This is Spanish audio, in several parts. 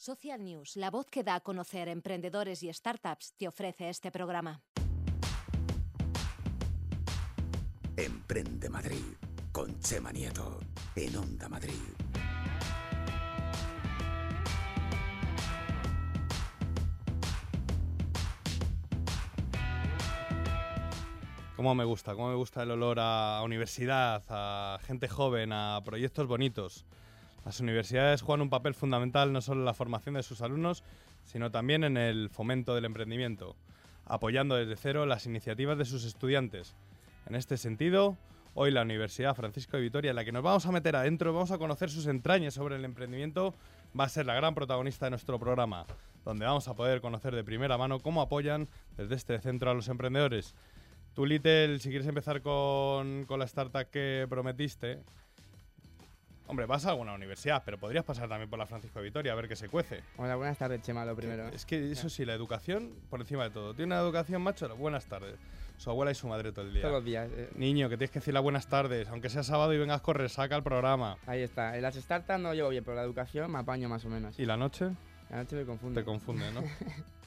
Social News, la voz que da a conocer emprendedores y startups, te ofrece este programa. Emprende Madrid con Chema Nieto en Onda Madrid. Cómo me gusta, cómo me gusta el olor a universidad, a gente joven, a proyectos bonitos. Las universidades juegan un papel fundamental no solo en la formación de sus alumnos, sino también en el fomento del emprendimiento, apoyando desde cero las iniciativas de sus estudiantes. En este sentido, hoy la Universidad Francisco de Vitoria, en la que nos vamos a meter adentro, vamos a conocer sus entrañas sobre el emprendimiento, va a ser la gran protagonista de nuestro programa, donde vamos a poder conocer de primera mano cómo apoyan desde este centro a los emprendedores. Tú, Little, si quieres empezar con, con la startup que prometiste, Hombre, vas a alguna universidad, pero podrías pasar también por la Francisco de Vitoria a ver qué se cuece. Hola, buenas tardes, Chema, lo primero. Es que eso sí, la educación por encima de todo. Tiene una educación, macho, buenas tardes. Su abuela y su madre todo el día. Todos los días. eh. Niño, que tienes que decir las buenas tardes, aunque sea sábado y vengas con resaca al programa. Ahí está. En las startups no llevo bien, pero la educación me apaño más o menos. ¿Y la noche? La noche me confunde. Te confunde, ¿no?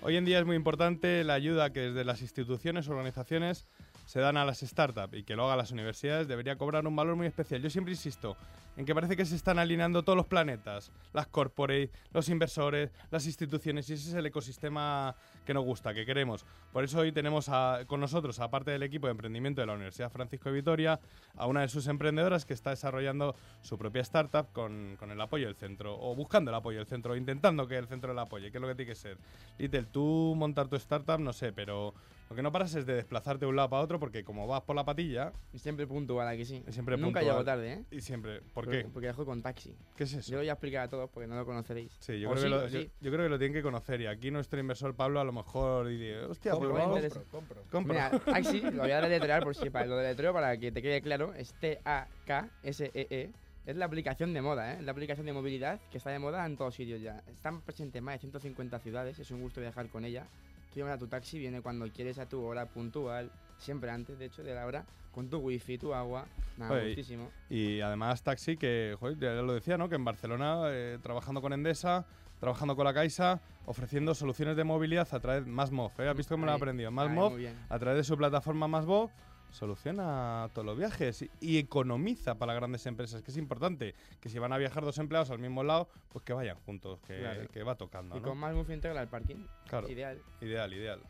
Hoy en día es muy importante la ayuda que desde las instituciones organizaciones se dan a las startups y que lo hagan las universidades debería cobrar un valor muy especial. Yo siempre insisto en que parece que se están alineando todos los planetas, las corporate, los inversores, las instituciones y ese es el ecosistema que nos gusta, que queremos. Por eso hoy tenemos con nosotros, aparte del equipo de emprendimiento de la Universidad Francisco de Vitoria, a una de sus emprendedoras que está desarrollando su propia startup con, con el apoyo del centro, o buscando el apoyo del centro, o intentando que el centro la apoye, que es lo que tiene que ser. Little, tú montar tu startup, no sé, pero lo que no paras es de desplazarte de un lado para otro porque como vas por la patilla, Y siempre puntual, aquí sí. Siempre Nunca puntual. llego tarde, ¿eh? y siempre... ¿Por Porque- qué? Porque dejo con taxi. ¿Qué es eso? Yo lo voy a explicar a todos porque no lo conoceréis. Sí, yo O creo, sí, que lo, o yo, sí. yo creo que lo tienen que conocer y aquí nuestro inversor Pablo a lo mejor dice, hostia, pues Compro, vamos, interesa. compra. Mira, taxi, lo voy a deletrear por si para lo deletreo para que te quede claro. Es T-A-K-S-E-E. E Es la aplicación de moda, ¿eh? Es la aplicación de movilidad que está de moda en todos sitios ya. Están presentes en más de 150 ciudades, es un gusto viajar con ella. Tú llamas a tu taxi, viene cuando quieres a tu hora puntual, siempre antes, de hecho, de la hora, con tu wifi, tu agua. Nada, Oye, gustísimo. Y además taxi que, joder, ya lo decía, ¿no? Que en Barcelona, eh, trabajando con Endesa, trabajando con la Caixa, ofreciendo soluciones de movilidad a través de MásMov, ¿eh? ¿Has visto cómo lo he Ahí, aprendido? ahí, bien. a través de su plataforma MásMov, soluciona todos los viajes y, economiza para grandes empresas, que es importante, que si van a viajar dos empleados al mismo lado, pues que vayan juntos, que, Claro. que va tocando, Y ¿no? con más Move integra el parking. Claro. Ideal. Ideal, ideal.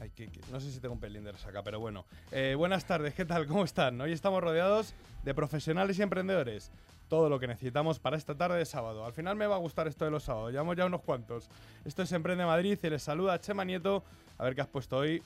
Ay, que- que- no sé si tengo un pelín de resaca, pero bueno. Eh, buenas tardes, ¿qué tal? ¿Cómo están? Hoy estamos rodeados de profesionales y emprendedores. Todo lo que necesitamos para esta tarde de sábado. Al final me va a gustar esto de los sábados, llevamos ya unos cuantos. Esto es Emprende Madrid y les saluda Chema Nieto. A ver qué has puesto hoy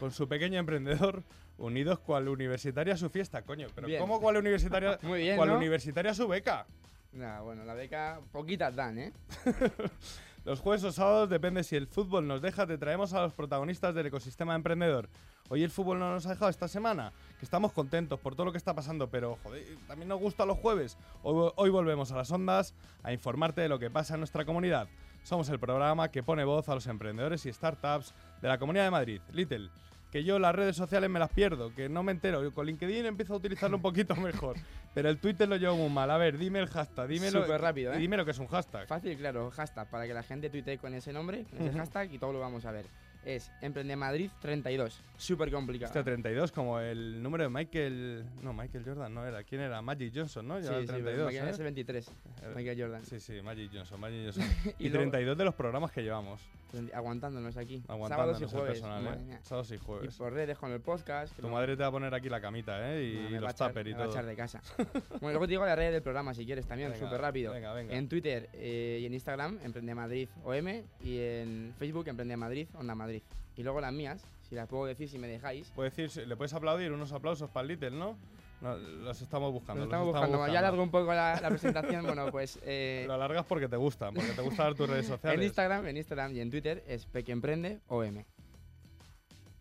con su pequeño emprendedor, unidos cual universitaria a su fiesta, coño. Pero Bien. ¿cómo cual universitaria? Muy bien, cual ¿no? universitaria a su beca. Nada, bueno, la beca poquitas dan, ¿eh? Los jueves o sábados, depende si el fútbol nos deja, te traemos a los protagonistas del ecosistema emprendedor. Hoy el fútbol no nos ha dejado esta semana, que estamos contentos por todo lo que está pasando, pero joder, también nos gusta los jueves. Hoy, hoy volvemos a las ondas a informarte de lo que pasa en nuestra comunidad. Somos el programa que pone voz a los emprendedores y startups de la Comunidad de Madrid. Little, que yo las redes sociales me las pierdo, que no me entero. Yo con LinkedIn empiezo a utilizarlo un poquito mejor, pero el Twitter lo llevo muy mal. A ver, dime el hashtag. Súper rápido, ¿eh? Dime lo que es un hashtag. Fácil, claro, hashtag, para que la gente tuitee con ese nombre, con ese hashtag y todo lo vamos a ver. Es Emprende Madrid 32. Súper complicado. Hostia, 32, como el número de Michael. No, Michael Jordan no era. ¿Quién era? Magic Johnson, ¿no? sí, Lleva el sí, 32. pero ¿eh? es el 23, Michael Jordan. Sí, sí, Magic Johnson, Magic Johnson. y Y luego- 32 de los programas que llevamos. Aguantándonos aquí. Aguantándonos Sábados y jueves. personal, ¿eh? Sábados y Y jueves. por redes con el podcast. Tu no- madre te va a poner aquí la camita, ¿eh? Y no, me los tuppers y me va a todo. echar de casa. bueno, luego te digo las redes del programa si quieres también, súper rápido. venga, venga. En Twitter eh, y en Instagram, Emprende Madrid OM. Y en Facebook, Emprende Madrid, Onda Madrid. Y luego las mías, si las puedo decir si me dejáis. Puedes decir, le puedes aplaudir unos aplausos para el Little, ¿no? No, los estamos buscando. Nos los estamos buscando. Ya alargo un poco la, la presentación. bueno, pues. eh, Lo alargas porque te gustan, porque te gusta dar tus redes sociales. en Instagram, en Instagram y en Twitter es Pequemprende OM.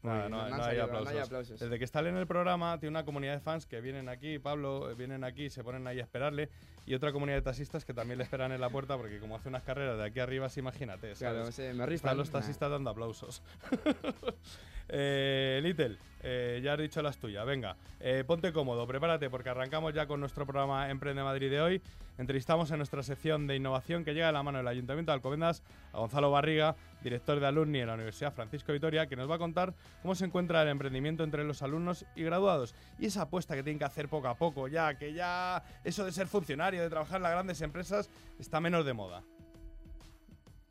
Nada, no, hay aplausos. hay aplausos. Desde que está él en el programa, tiene una comunidad de fans que vienen aquí, Pablo, eh, vienen aquí, se ponen ahí a esperarle, y otra comunidad de taxistas que también le esperan en la puerta, porque como hace unas carreras de aquí arriba, sí, imagínate, Claro, se me Están rispan. los Nah. taxistas dando aplausos. eh, Little, eh, ya has dicho las tuyas. Venga, eh, ponte cómodo, prepárate porque arrancamos ya con nuestro programa Emprende Madrid de hoy. Entrevistamos en nuestra sección de innovación que llega de la mano del Ayuntamiento de Alcobendas a Gonzalo Barriga, director de alumni en la Universidad Francisco Vitoria, que nos va a contar cómo se encuentra el emprendimiento entre los alumnos y graduados y esa apuesta que tienen que hacer poco a poco, ya que ya eso de ser funcionario, de trabajar en las grandes empresas, está menos de moda.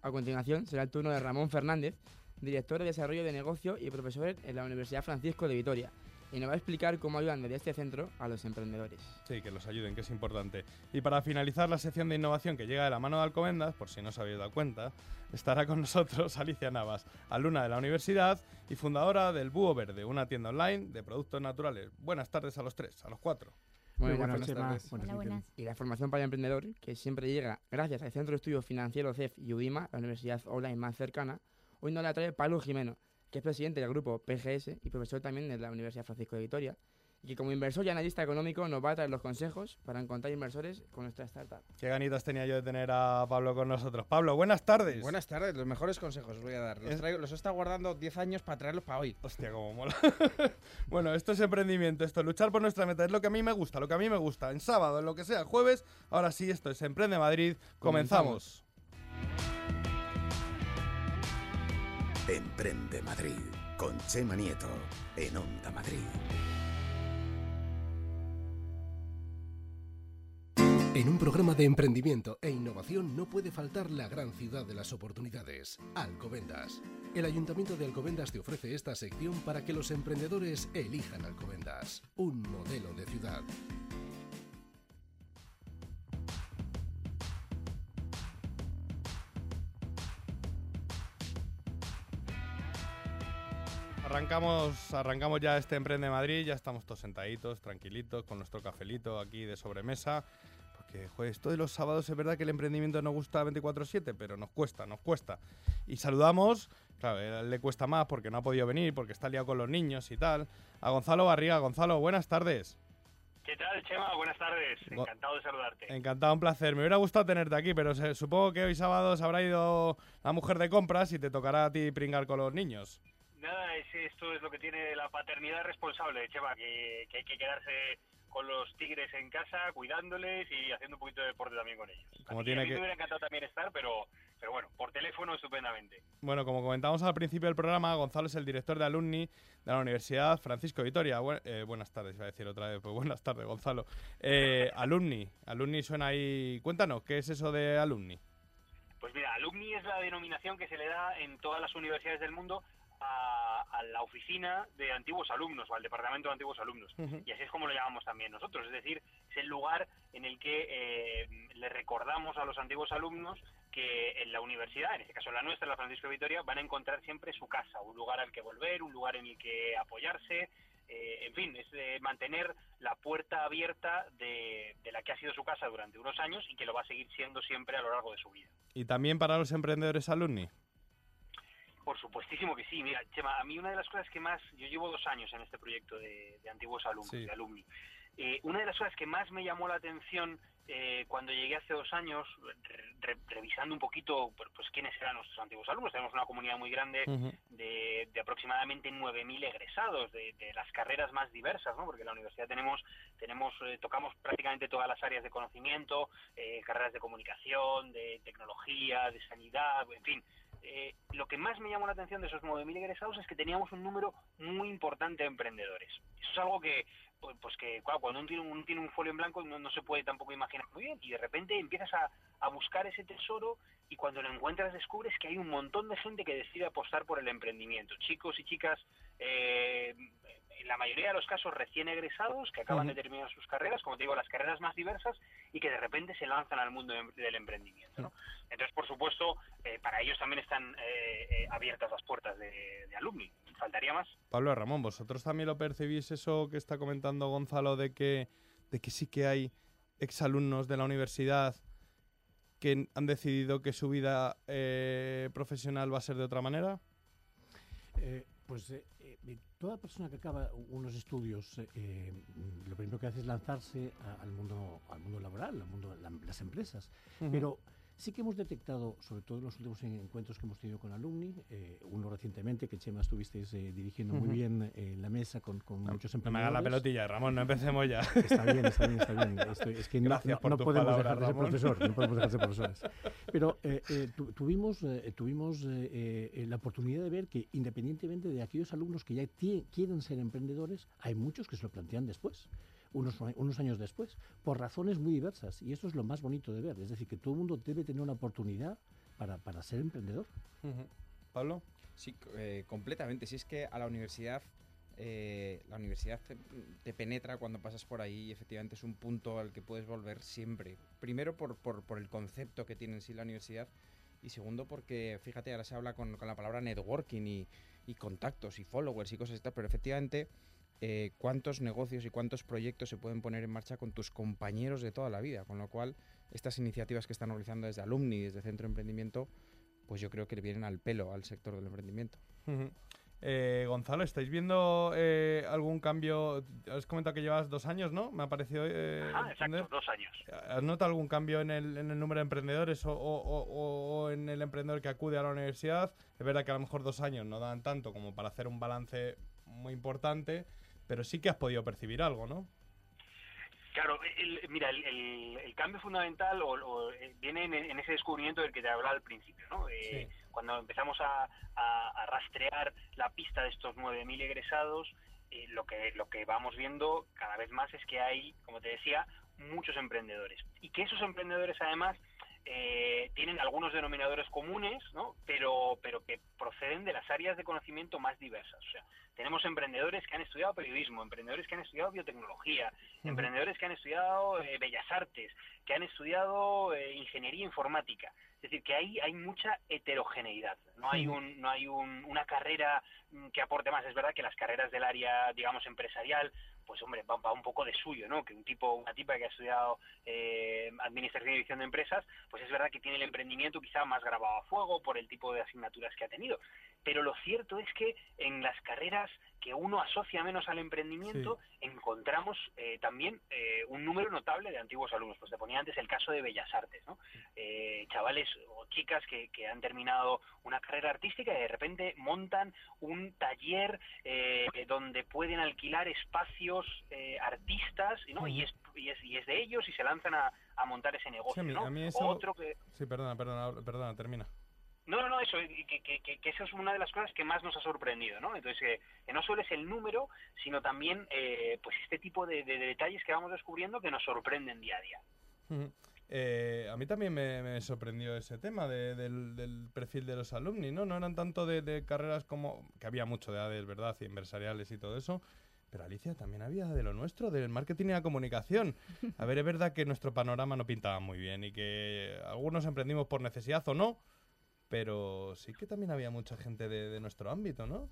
A continuación será el turno de Ramón Fernández, director de Desarrollo de Negocio y profesor en la Universidad Francisco de Vitoria, y nos va a explicar cómo ayudan desde este centro a los emprendedores. Sí, que los ayuden, que es importante. Y para finalizar la sección de innovación que llega de la mano de Alcobendas, por si no os habéis dado cuenta, estará con nosotros Alicia Navas, alumna de la universidad y fundadora del Búho Verde, una tienda online de productos naturales. Buenas tardes a los tres, a los cuatro. Muy buenas, Chema. tardes. Buenas, Hola, buenas. Y la formación para el emprendedor, que siempre llega gracias al Centro de Estudios Financieros CEF y UDIMA, la universidad online más cercana, hoy nos la trae Pablo Jimeno, que es presidente del grupo PGS y profesor también de la Universidad Francisco de Vitoria, y que como inversor y analista económico nos va a traer los consejos para encontrar inversores con nuestra startup. Qué ganitas tenía yo de tener a Pablo con nosotros. Pablo, buenas tardes. Buenas tardes, los mejores consejos os voy a dar. Los, traigo- los he estado guardando 10 años para traerlos para hoy. Hostia, cómo mola. bueno, esto es emprendimiento, esto es luchar por nuestra meta, es lo que a mí me gusta, lo que a mí me gusta. En sábado, en lo que sea, jueves, ahora sí, esto es Emprende Madrid. Comenzamos. Emprende Madrid con Chema Nieto en Onda Madrid. En un programa de emprendimiento e innovación no puede faltar la gran ciudad de las oportunidades, Alcobendas. El Ayuntamiento de Alcobendas te ofrece esta sección para que los emprendedores elijan Alcobendas, un modelo de ciudad. Arrancamos, arrancamos ya este Emprende Madrid, ya estamos todos sentaditos, tranquilitos, con nuestro cafelito aquí de sobremesa. Porque, joder, esto de los sábados es verdad que el emprendimiento nos gusta 24-7, pero nos cuesta, nos cuesta. Y saludamos, claro, le cuesta más porque no ha podido venir, porque está liado con los niños y tal, a Gonzalo Barriga. Gonzalo, buenas tardes. ¿Qué tal, Chema? Buenas tardes. Encantado de saludarte. Encantado, un placer. Me hubiera gustado tenerte aquí, pero supongo que hoy sábado se habrá ido la mujer de compras y te tocará a ti pringar con los niños. Nada, es, esto es lo que tiene la paternidad responsable, Chema, que, que hay que quedarse con los tigres en casa, cuidándoles y haciendo un poquito de deporte también con ellos. Como tiene a mí que- me hubiera encantado también estar, pero, pero bueno, por teléfono estupendamente. Bueno, como comentamos al principio del programa, Gonzalo es el director de alumni de la Universidad Francisco Vitoria. Bu- eh, buenas tardes, iba a decir otra vez. Pues buenas tardes, Gonzalo. Eh, alumni, alumni suena ahí. Cuéntanos, ¿qué es eso de alumni? Pues mira, alumni es la denominación que se le da en todas las universidades del mundo a, a la oficina de antiguos alumnos o al departamento de antiguos alumnos. Y así es como lo llamamos también nosotros, es decir, es el lugar en el que eh, le recordamos a los antiguos alumnos que en la universidad, en este caso la nuestra, la Francisco Vitoria, van a encontrar siempre su casa, un lugar al que volver, un lugar en el que apoyarse, eh, en fin, es de mantener la puerta abierta de, de la que ha sido su casa durante unos años y que lo va a seguir siendo siempre a lo largo de su vida. Y también para los emprendedores alumni. Por supuestísimo que sí. Mira, Chema, a mí una de las cosas que más... Yo llevo dos años en este proyecto de, de antiguos alumnos, Sí. de alumni. Eh, una de las cosas que más me llamó la atención eh, cuando llegué hace dos años, re- re- revisando un poquito pues, pues, quiénes eran nuestros antiguos alumnos, tenemos una comunidad muy grande de, de aproximadamente 9.000 egresados de, de las carreras más diversas, ¿no? porque en la universidad tenemos, tenemos eh, tocamos prácticamente todas las áreas de conocimiento, eh, carreras de comunicación, de tecnología, de sanidad, en fin. Eh, lo que más me llamó la atención de esos 9.000 egresados es que teníamos un número muy importante de emprendedores. Eso es algo que, pues, pues que claro, cuando uno tiene, un, tiene un folio en blanco no, no se puede tampoco imaginar muy bien y de repente empiezas a, a buscar ese tesoro y cuando lo encuentras descubres que hay un montón de gente que decide apostar por el emprendimiento. Chicos y chicas, eh, en la mayoría de los casos recién egresados, que acaban de terminar sus carreras, como te digo, las carreras más diversas, y que de repente se lanzan al mundo em- del emprendimiento. ¿no? Entonces, por supuesto, eh, para ellos también están eh, eh, abiertas las puertas de, de alumni. Faltaría más. Pablo Ramón, ¿vosotros también lo percibís eso que está comentando Gonzalo de que, de que sí que hay exalumnos de la universidad que han decidido que su vida eh, profesional va a ser de otra manera? Eh, pues eh, toda persona que acaba unos estudios, eh, eh, lo primero que hace es lanzarse a- al mundo, al mundo laboral, al mundo la- las empresas. Pero sí que hemos detectado, sobre todo en los últimos en- encuentros que hemos tenido con alumni, eh, uno recientemente que Chema estuvisteis eh, dirigiendo muy bien eh, la mesa con, con muchos No me hagas la pelotilla, Ramón, no empecemos ya. Está bien, está bien, está bien. Esto- es que no, podemos palabras, dejar de ser profesor, no podemos dejar de ser profesores. Pero eh, tu- tuvimos, eh, tuvimos la oportunidad de ver que independientemente de aquellos alumnos que ya quieren ser emprendedores, hay muchos que se lo plantean después. Unos, unos años después, por razones muy diversas. Y eso es lo más bonito de ver. Es decir, que todo el mundo debe tener una oportunidad para, para ser emprendedor. Pablo. Sí, eh, completamente. Si es que a la universidad, eh, la universidad te, te penetra cuando pasas por ahí y efectivamente es un punto al que puedes volver siempre. Primero por, por, por el concepto que tiene en sí la universidad y segundo porque, fíjate, ahora se habla con, con la palabra networking y, y contactos y followers y cosas y tal, pero efectivamente eh, cuántos negocios y cuántos proyectos se pueden poner en marcha con tus compañeros de toda la vida, con lo cual estas iniciativas que están organizando desde Alumni, desde Centro de Emprendimiento, pues yo creo que le vienen al pelo al sector del emprendimiento. Ujú. Eh, Gonzalo, ¿estáis viendo eh, algún cambio? Has comentado que llevas dos años, ¿no? Me ha parecido eh, Ah, entender. exacto, dos años. ¿Has notado algún cambio en el, en el número de emprendedores o, o- o- o en el emprendedor que acude a la universidad? Es verdad que a lo mejor dos años no dan tanto como para hacer un balance muy importante, pero sí que has podido percibir algo, ¿no? Claro, el- mira, el, el- el cambio fundamental o, o, eh, viene en, en ese descubrimiento del que te hablaba al principio, ¿no? Eh, Cuando empezamos a, a- a rastrear la pista de estos 9.000 egresados, eh, lo que lo que vamos viendo cada vez más es que hay, como te decía, muchos emprendedores y que esos emprendedores además eh, tienen algunos denominadores comunes, ¿no? Pero pero que proceden de las áreas de conocimiento más diversas. O sea, tenemos emprendedores que han estudiado periodismo, emprendedores que han estudiado biotecnología, emprendedores que han estudiado eh, bellas artes, que han estudiado eh, ingeniería informática. Es decir, que ahí hay mucha heterogeneidad. No hay un, no hay un- una carrera mm, que aporte más. Es verdad que las carreras del área, digamos, empresarial, pues hombre, va, un poco de suyo, ¿no? Que un tipo, una tipa que ha estudiado eh, administración y dirección de empresas, pues es verdad que tiene el emprendimiento quizá más grabado a fuego por el tipo de asignaturas que ha tenido. Pero lo cierto es que en las carreras que uno asocia menos al emprendimiento, encontramos eh, también eh, un número notable de antiguos alumnos. Pues te ponía antes el caso de Bellas Artes, ¿no? Eh, chavales o chicas que, que han terminado una carrera artística y de repente montan un taller eh, donde pueden alquilar espacios eh, artistas, ¿no? y, es, y, es, y es de ellos y se lanzan a, a montar ese negocio, Sí, a mí- ¿no? a mí O eso- Otro que, Sí, perdona, perdona, perdona, termina. No, no, no, eso, que, que, que, que eso es una de las cosas que más nos ha sorprendido, ¿no? Entonces, que, que no solo es el número, sino también, eh, pues, este tipo de, de- de detalles que vamos descubriendo que nos sorprenden día a día. Eh, a mí también me, me sorprendió ese tema de- del, perfil de los alumni, ¿no? No eran tanto de, carreras como... que había mucho de ADES, ¿verdad? Y empresariales y todo eso. Pero Alicia, también había de lo nuestro, del marketing y la comunicación. A ver, es verdad que nuestro panorama no pintaba muy bien y que algunos emprendimos por necesidad o no, pero sí que también había mucha gente de, de nuestro ámbito, ¿no?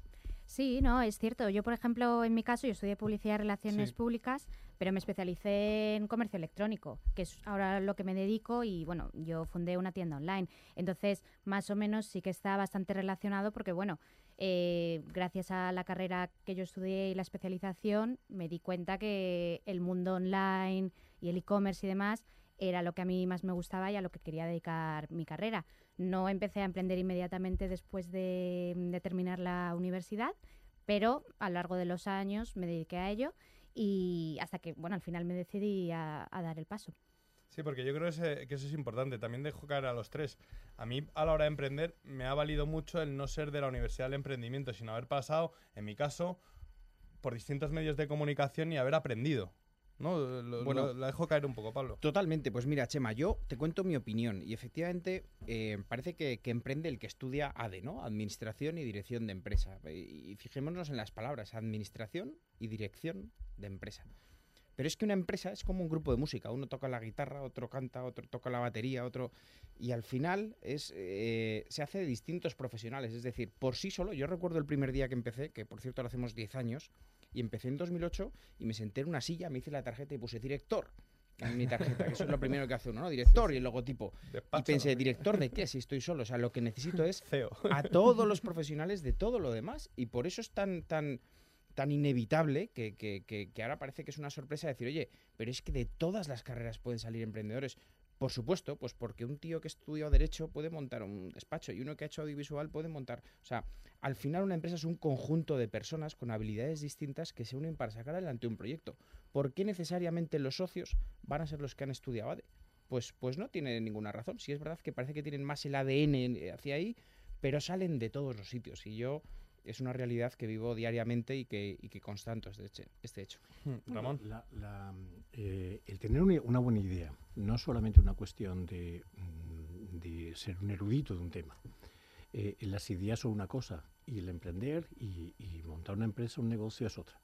Sí, no, es cierto. Yo, por ejemplo, en mi caso, yo estudié publicidad y relaciones Sí. públicas, pero me especialicé en comercio electrónico, que es ahora lo que me dedico y, bueno, yo fundé una tienda online. Entonces, más o menos sí que está bastante relacionado porque, bueno, eh, gracias a la carrera que yo estudié y la especialización, me di cuenta que el mundo online y el e-commerce y demás era lo que a mí más me gustaba y a lo que quería dedicar mi carrera. No empecé a emprender inmediatamente después de, de terminar la universidad, pero a lo largo de los años me dediqué a ello y hasta que, bueno, al final me decidí a, dar el paso. Sí, porque yo creo que eso es importante. También dejo caer a los tres. A mí, a la hora de emprender, me ha valido mucho el no ser de la Universidad del Emprendimiento, sino haber pasado, en mi caso, por distintos medios de comunicación y haber aprendido. ¿No? Lo, Bueno. lo- la dejo caer un poco, Pablo. Totalmente, pues mira, Chema, yo te cuento mi opinión y efectivamente eh, parece que, que emprende el que estudia ADE, ¿no? Administración y Dirección de Empresa. Y, y fijémonos en las palabras, Administración y Dirección de Empresa. Pero es que una empresa es como un grupo de música, uno toca la guitarra, otro canta, otro toca la batería, otro... Y al final es, eh, se hace de distintos profesionales, es decir, por sí solo, yo recuerdo el primer día que empecé, que por cierto ahora hacemos 10 años, y empecé en 2008 y me senté en una silla, me hice la tarjeta y puse director. en mi tarjeta, que eso es lo primero que hace uno, ¿no? Director y el logotipo. Despacho, y pensé, ¿no? ¿director de qué? Si estoy solo. O sea, lo que necesito es CEO. a todos los profesionales de todo lo demás. Y por eso es tan, tan, tan inevitable que, que- que- que ahora parece que es una sorpresa decir, oye, pero es que de todas las carreras pueden salir emprendedores. Por supuesto, pues porque un tío que estudió Derecho puede montar un despacho y uno que ha hecho audiovisual puede montar. O sea, al final una empresa es un conjunto de personas con habilidades distintas que se unen para sacar adelante un proyecto. ¿Por qué necesariamente los socios van a ser los que han estudiado ADE? Pues, pues no tiene ninguna razón. Sí es verdad que parece que tienen más el ADN hacia ahí, pero salen de todos los sitios. Y yo es una realidad que vivo diariamente y que, y que constato este, hecho- este hecho. Ramón. La- la, eh, el tener una, una buena idea, no solamente una cuestión de, mm, de ser un erudito de un tema. Eh, las ideas son una cosa y el emprender y, y montar una empresa, un negocio es otra.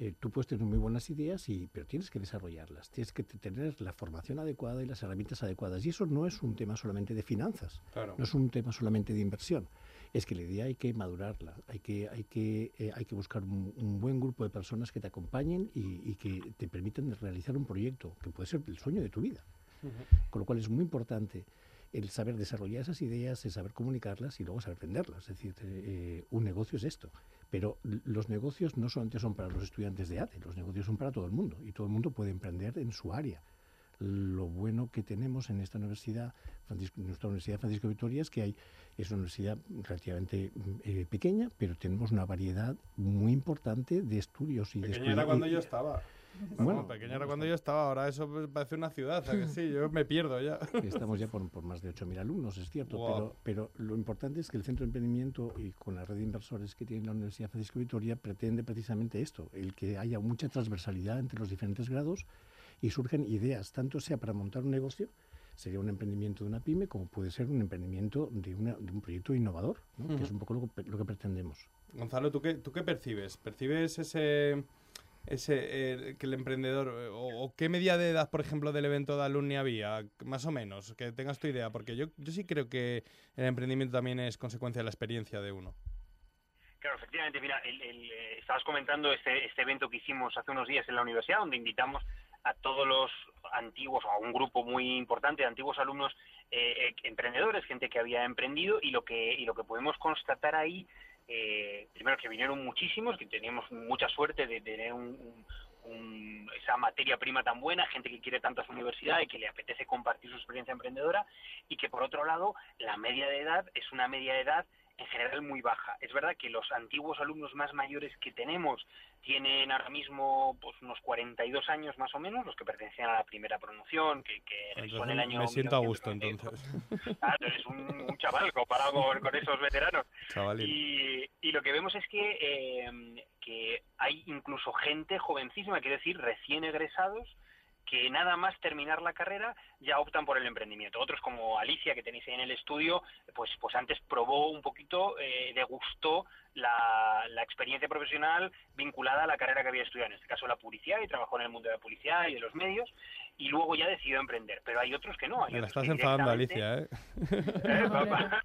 Eh, tú puedes tener muy buenas ideas, y, pero tienes que desarrollarlas, tienes que te- tener la formación adecuada y las herramientas adecuadas. Y eso no es un tema solamente de finanzas, Claro. no es un tema solamente de inversión. Es que la idea hay que madurarla, hay que, hay que, eh, hay que buscar un, un buen grupo de personas que te acompañen y, y que te permitan realizar un proyecto que puede ser el sueño de tu vida. Con lo cual es muy importante el saber desarrollar esas ideas, el saber comunicarlas y luego saber venderlas. Es decir, eh, un negocio es esto. Pero los negocios no solamente son para los estudiantes de ATE, los negocios son para todo el mundo y todo el mundo puede emprender en su área. Lo bueno que tenemos en esta universidad, Francisco- nuestra Universidad Francisco Vitoria, es que hay, es una universidad relativamente eh, pequeña, pero tenemos una variedad muy importante de estudios y de Pequeña era estudios- cuando y- yo estaba. Bueno, Bueno, pequeña era cuando yo estaba, ahora eso parece una ciudad, ¿a que sí, yo me pierdo ya. Estamos ya por, por más de 8.000 alumnos, es cierto, Guau. pero, pero lo importante es que el Centro de Emprendimiento y con la red de inversores que tiene la Universidad Francisco Vitoria pretende precisamente esto, el que haya mucha transversalidad entre los diferentes grados y surgen ideas, tanto sea para montar un negocio, sería un emprendimiento de una pyme, como puede ser un emprendimiento de, una- de un proyecto innovador, ¿no? que es un poco lo que, lo que pretendemos. Gonzalo, ¿tú qué, ¿tú qué percibes? ¿Percibes ese, ese eh, que el emprendedor, o, o qué medida de edad, por ejemplo, del evento de alumni había, más o menos, que tengas tu idea? Porque yo, yo sí creo que el emprendimiento también es consecuencia de la experiencia de uno. Claro, efectivamente, mira, el- el, eh, estabas comentando este, este evento que hicimos hace unos días en la universidad, donde invitamos a todos los antiguos, o a un grupo muy importante de antiguos alumnos eh, eh, emprendedores, gente que había emprendido, y lo que, y lo que podemos constatar ahí, eh, primero que vinieron muchísimos, que teníamos mucha suerte de tener un- un- un- esa materia prima tan buena, gente que quiere tanto a su universidad y que le apetece compartir su experiencia emprendedora, y que por otro lado, la media de edad es una media de edad en general muy baja. Es verdad que los antiguos alumnos más mayores que tenemos tienen ahora mismo pues unos 42 años más o menos, los que pertenecían a la primera promoción, que, que en el año me siento a gusto 1998. entonces. Eres un, un chaval comparado con, con esos veteranos. Y, y lo que vemos es que, eh, que hay incluso gente jovencísima, quiero decir, recién egresados, que nada más terminar la carrera ya optan por el emprendimiento. Otros como Alicia, que tenéis ahí en el estudio, pues, pues antes probó un poquito, eh, degustó la, la experiencia profesional vinculada a la carrera que había estudiado, en este caso la publicidad, y trabajó en el mundo de la publicidad y de los medios, y luego ya decidió emprender. Pero hay otros que no. Hay Me la estás enfadando, Alicia, ¿eh? Eh, papá.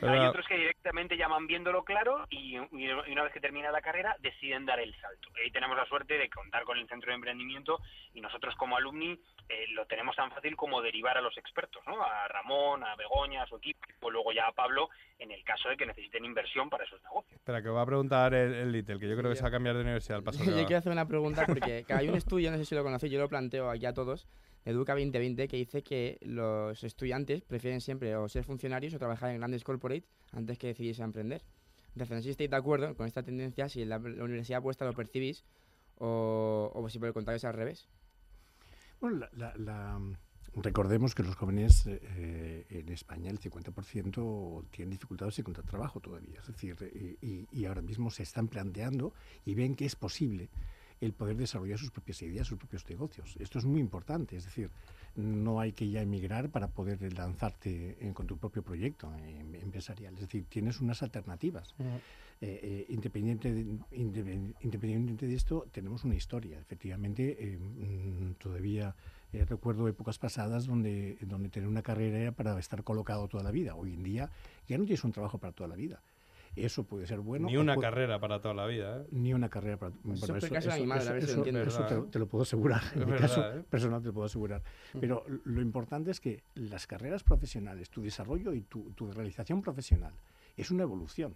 Pero- Hay otros que directamente llaman viéndolo claro y, y una vez que termina la carrera deciden dar el salto. Ahí tenemos la suerte de contar con el centro de emprendimiento y nosotros como alumni eh, lo tenemos tan fácil como derivar a los expertos, ¿no? A Ramón, a Begoña, a su equipo, y luego ya a Pablo en el caso de que necesiten inversión para esos negocios. Espera, que va a preguntar el, el Little, que yo creo que se va a cambiar de universidad al paso Yo quiero hacer una pregunta porque que hay un estudio, no sé si lo conocéis, yo lo planteo aquí a todos, Educa 2020, que dice que los estudiantes prefieren siempre o ser funcionarios o trabajar en grandes corporates antes que decidirse a emprender. Entonces, no sé si estáis de acuerdo con esta tendencia, si la, la universidad vuestra lo percibís o, o si por el contrario es al revés. Bueno, la- la- la- recordemos que los jóvenes eh, en España, el 50% tienen dificultades en encontrar trabajo todavía. Es decir, eh, y ahora mismo se están planteando y ven que es posible el poder desarrollar sus propias ideas, sus propios negocios. Esto es muy importante. Es decir, no hay que ya emigrar para poder lanzarte con tu propio proyecto eh, empresarial. Es decir, tienes unas alternativas. Eh, eh, independiente, de, independ- independientemente de esto, tenemos una historia. Efectivamente, eh, mm, todavía eh, recuerdo épocas pasadas donde, donde tener una carrera era para estar colocado toda la vida. Hoy en día ya no tienes un trabajo para toda la vida. Eso puede ser bueno. Ni una puede- carrera para toda la vida, ¿eh? Ni una carrera para bueno, Eso eso, mi eso- madre, eso- te, ¿Verdad, te lo puedo asegurar. En mi caso ¿eh? personal te lo puedo asegurar. Pero lo importante es que las carreras profesionales, tu desarrollo y tu, tu realización profesional es una evolución.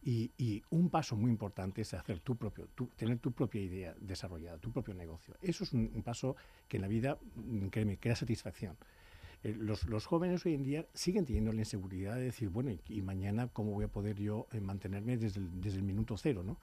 Y, y un paso muy importante es hacer tu propio, tu- tener tu propia idea desarrollada, tu propio negocio. Eso es un, un paso que en la vida, mm, créeme, crea satisfacción. Eh, los, jóvenes hoy en día siguen teniendo la inseguridad de decir, bueno, ¿y, y mañana cómo voy a poder yo eh, mantenerme desde el, minuto cero? ¿no?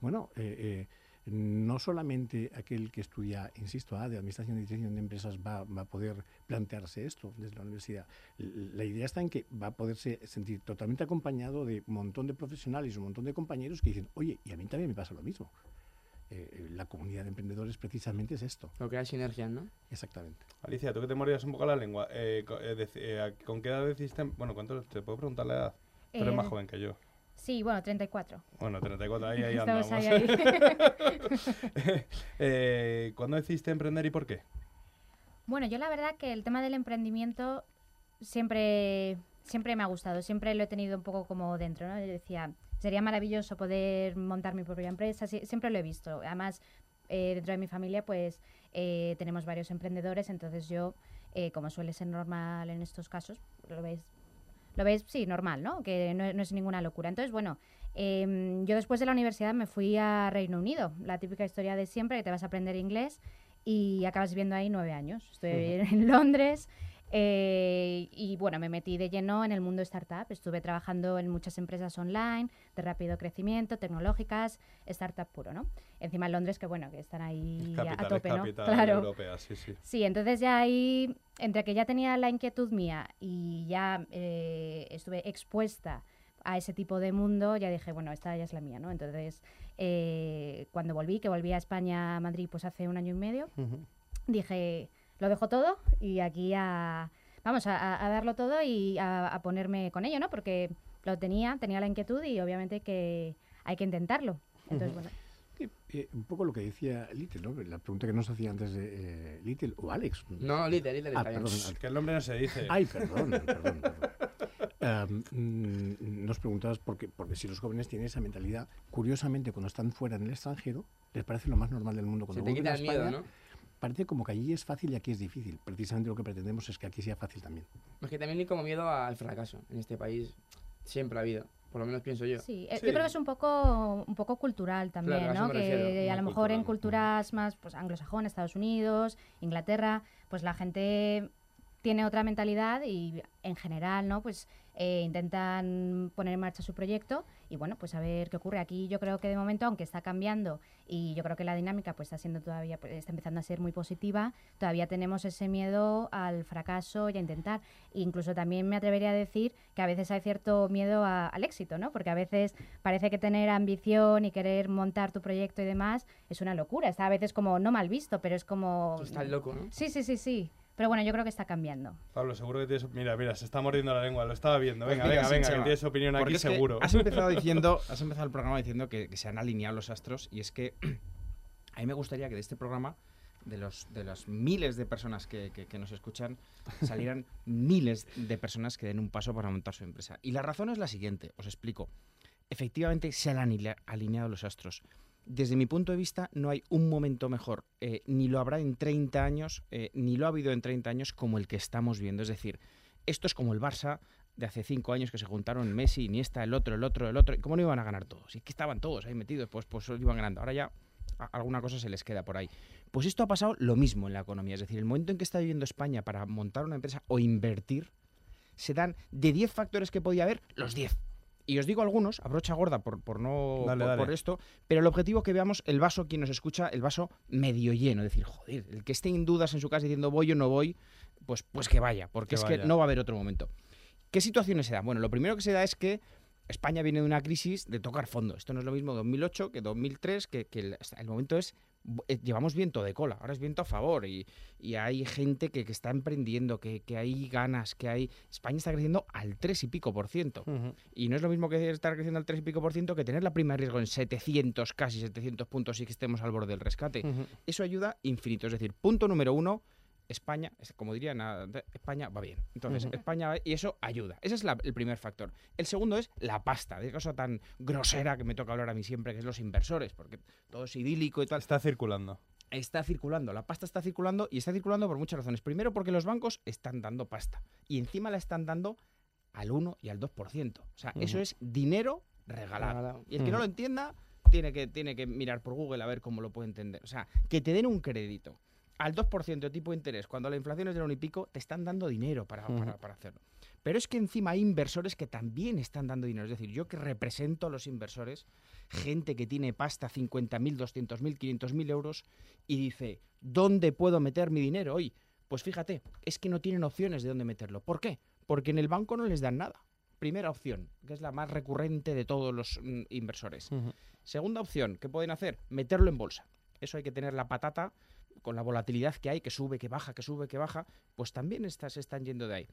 Bueno, eh, no solamente aquel que estudia, insisto, ah, de Administración y Dirección de Empresas va, va a poder plantearse esto desde la universidad. La idea está en que va a poderse sentir totalmente acompañado de un montón de profesionales, un montón de compañeros que dicen, oye, y a mí también me pasa lo mismo. Eh, eh, la comunidad de emprendedores precisamente es esto, Lo que hay sinergias, ¿no? exactamente. Alicia, tú que te morías un poco la lengua, eh, ¿con qué edad decidiste? Bueno, ¿cuánto te puedo preguntar la edad? Tú eres más joven que yo. Sí, bueno, 34. Bueno, 34, ahí, ahí andamos. ahí, ahí. eh, ¿Cuándo decidiste emprender y por qué? Bueno, yo la verdad que el tema del emprendimiento siempre, siempre me ha gustado, siempre lo he tenido un poco como dentro, ¿no? Yo decía, sería maravilloso poder montar mi propia empresa, sie- siempre lo he visto. Además, eh, dentro de mi familia, pues eh, tenemos varios emprendedores, entonces yo, eh, como suele ser normal en estos casos, lo veis, lo veis, sí, normal, ¿no? Que no, no es ninguna locura. Entonces, bueno, em, yo después de la universidad me fui a Reino Unido, la típica historia de siempre, que te vas a aprender inglés y acabas viviendo ahí nueve años. Estoy en Londres eh, y bueno, me metí de lleno en el mundo startup. Estuve trabajando en muchas empresas online de rápido crecimiento, tecnológicas, startup puro, ¿no? Encima en Londres, que bueno, que están ahí a- capital, a tope, es ¿no? capital Claro. europea, sí, sí. Sí, entonces ya ahí, entre que ya tenía la inquietud mía y ya eh, estuve expuesta a ese tipo de mundo, ya dije, bueno, esta ya es la mía, ¿no? Entonces, eh, cuando volví, que volví a España, a Madrid, pues hace un año y medio, dije, lo dejo todo y aquí a, vamos, a, a- darlo todo y a, a ponerme con ello, ¿no? Porque lo tenía, tenía la inquietud y obviamente que hay que intentarlo. Entonces, bueno, Eh, eh, un poco lo que decía Little, ¿no? La pregunta que nos hacía antes de eh, Little o Alex. No, líder, líder Ah, perdón, que el nombre no se dice. Ay, perdón, perdón, perdón. Mm, nos preguntabas por qué, porque si los jóvenes tienen esa mentalidad, curiosamente cuando están fuera en el extranjero, les parece lo más normal del mundo. Se Cuando te vuelven quita a el miedo, España, ¿no? Parece como que allí es fácil y aquí es difícil. Precisamente lo que pretendemos es que aquí sea fácil también. Es que también hay como miedo al fracaso. En este país siempre ha habido. Por lo menos pienso yo. Sí, eh, Sí. yo creo que es un poco, un poco cultural también, Claro, ¿no? Que refiero, a lo mejor en culturas más pues, anglosajonas, Estados Unidos, Inglaterra, pues la gente tiene otra mentalidad y en general, ¿no? Pues eh, intentan poner en marcha su proyecto y bueno, pues a ver qué ocurre. Aquí yo creo que de momento, aunque está cambiando y yo creo que la dinámica pues está siendo todavía, pues, está empezando a ser muy positiva, todavía tenemos ese miedo al fracaso y a intentar. Incluso también me atrevería a decir que a veces hay cierto miedo a- al éxito, ¿no? Porque a veces parece que tener ambición y querer montar tu proyecto y demás es una locura. Está a veces como no mal visto, pero es como... Está loco, ¿no? Sí, sí, sí, sí. Pero bueno, yo creo que está cambiando. Pablo, seguro que tienes... Mira, mira, se está mordiendo la lengua, lo estaba viendo. Pues Venga, mira, venga, venga, que tienes opinión Porque aquí es que seguro. Has empezado diciendo, has empezado el programa diciendo que, que se han alineado los astros y es que a mí me gustaría que de este programa, de los de las miles de personas que, que- que nos escuchan, salieran miles de personas que den un paso para montar su empresa. Y la razón es la siguiente, os explico. Efectivamente se han alinea- alineado los astros. Desde mi punto de vista, no hay un momento mejor, eh, ni lo habrá en 30 años, eh, ni lo ha habido en 30 años como el que estamos viendo. Es decir, esto es como el Barça de hace cinco años que se juntaron Messi, Iniesta, el otro, el otro, el otro. ¿Y ¿Cómo no iban a ganar todos? Y es que estaban todos ahí metidos, pues, pues iban ganando. Ahora ya alguna cosa se les queda por ahí. Pues esto ha pasado lo mismo en la economía. Es decir, el momento en que está viviendo España para montar una empresa o invertir, se dan de 10 factores que podía haber, los 10. Y os digo algunos, a brocha gorda por, por no Dale, por, dale. por esto, pero el objetivo que veamos el vaso, quien nos escucha, el vaso medio lleno. Es decir, joder, el que esté en dudas en su casa diciendo voy o no voy, pues, pues que vaya, porque Que es vaya. que no va a haber otro momento. ¿Qué situaciones se dan? Bueno, lo primero que se da es que España viene de una crisis de tocar fondo. Esto no es lo mismo 2008 que 2003, que, que el, el momento es, eh, llevamos viento de cola, ahora es viento a favor y, y hay gente que, que está emprendiendo, que, que hay ganas, que hay... España está creciendo al 3 y pico por ciento. Y no es lo mismo que estar creciendo al 3 y pico por ciento que tener la prima de riesgo en 700, casi 700 puntos y que estemos al borde del rescate. Eso ayuda infinito. Es decir, punto número uno, España, es- como dirían, España va bien. Entonces, España va- y eso ayuda. Ese es la- el primer factor. El segundo es la pasta, de cosa tan grosera que me toca hablar a mí siempre, que es los inversores, porque todo es idílico y tal. Está circulando. Está circulando, la pasta está circulando y está circulando por muchas razones. Primero porque los bancos están dando pasta y encima la están dando al 1 y al 2%. O sea, eso es dinero regalado. Regalado. Y el que no lo entienda tiene que, tiene que mirar por Google a ver cómo lo puede entender. O sea, que te den un crédito al 2% de tipo de interés cuando la inflación es del 1 y pico, te están dando dinero para- para hacerlo. Pero es que encima hay inversores que también están dando dinero. Es decir, yo que represento a los inversores, gente que tiene pasta 50.000, 200.000, 500.000 euros y dice, ¿dónde puedo meter mi dinero hoy? Pues fíjate, es que no tienen opciones de dónde meterlo. ¿Por qué? Porque en el banco no les dan nada. Primera opción, que es la más recurrente de todos los mm, inversores. Segunda opción, ¿qué pueden hacer? Meterlo en bolsa. Eso hay que tener la patata con la volatilidad que hay, que sube, que baja, que sube, que baja, pues también estas se están yendo de ahí.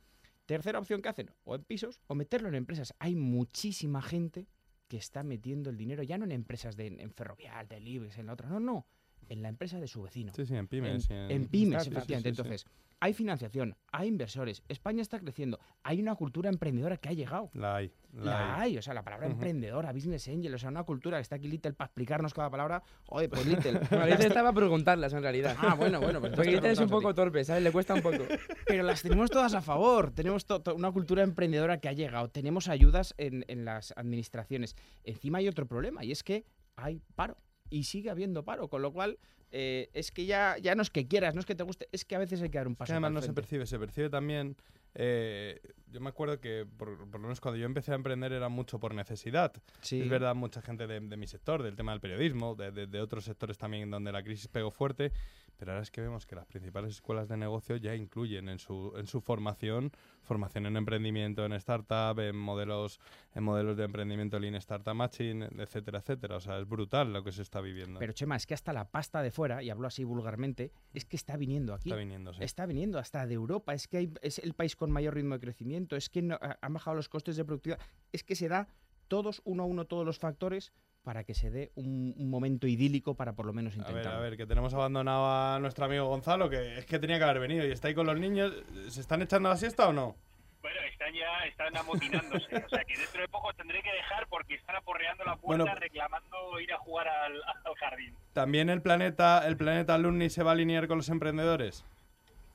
Tercera opción que hacen, o en pisos o meterlo en empresas. Hay muchísima gente que está metiendo el dinero ya no en empresas de en ferrovial, de Libres, en la otra, no, no, en la empresa de su vecino. Sí, sí, en pymes. En, pymes, efectivamente. sí, sí. Entonces, hay financiación, hay inversores, España está creciendo, hay una cultura emprendedora que ha llegado. La hay. La, La hay. hay, o sea, la palabra emprendedora, business angel, o sea, una cultura que está aquí Little para explicarnos cada palabra. Oye, pues Little. Bueno, yo estaba a preguntarlas en realidad. Ah, bueno, bueno, pues Porque Little es un poco torpe, ¿sabes? Le cuesta un poco. pero las tenemos todas a favor. Tenemos to- to- una cultura emprendedora que ha llegado. Tenemos ayudas en, en las administraciones. Encima hay otro problema y es que hay paro. Y sigue habiendo paro. Con lo cual, eh, es que ya, ya no es que quieras, no es que te guste, es que a veces hay que dar un Es paso. que además no se percibe, se percibe también. eh, yo me acuerdo que, por, por lo menos cuando yo empecé a emprender, era mucho por necesidad. Sí. Es verdad, mucha gente de, de mi sector, del tema del periodismo, de, de- de otros sectores también donde la crisis pegó fuerte, pero ahora es que vemos que las principales escuelas de negocio ya incluyen en su, en su formación formación en emprendimiento, en startup, en modelos, en modelos de emprendimiento Lean Startup Matching, etcétera, etcétera. O sea, es brutal lo que se está viviendo. Pero Chema, es que hasta la pasta de fuera, y hablo así vulgarmente, es que está viniendo aquí. está viniendo, sí. Está viniendo hasta de Europa, es que hay- es el país con mayor ritmo de crecimiento, es que no- ha- han bajado los costes de productividad, es que se da todos, uno a uno, todos los factores para que se dé un, un momento idílico para por lo menos A ver, a ver, que tenemos abandonado a nuestro amigo Gonzalo, que es que tenía que haber venido y está ahí con los niños. ¿Se están echando la siesta o no? Bueno, están ya están amotinándose. o sea que dentro de poco tendré que dejar porque están aporreando la puerta Bueno. reclamando ir a jugar al, al jardín. ¿También el planeta, el planeta Alumni se va a alinear con los emprendedores?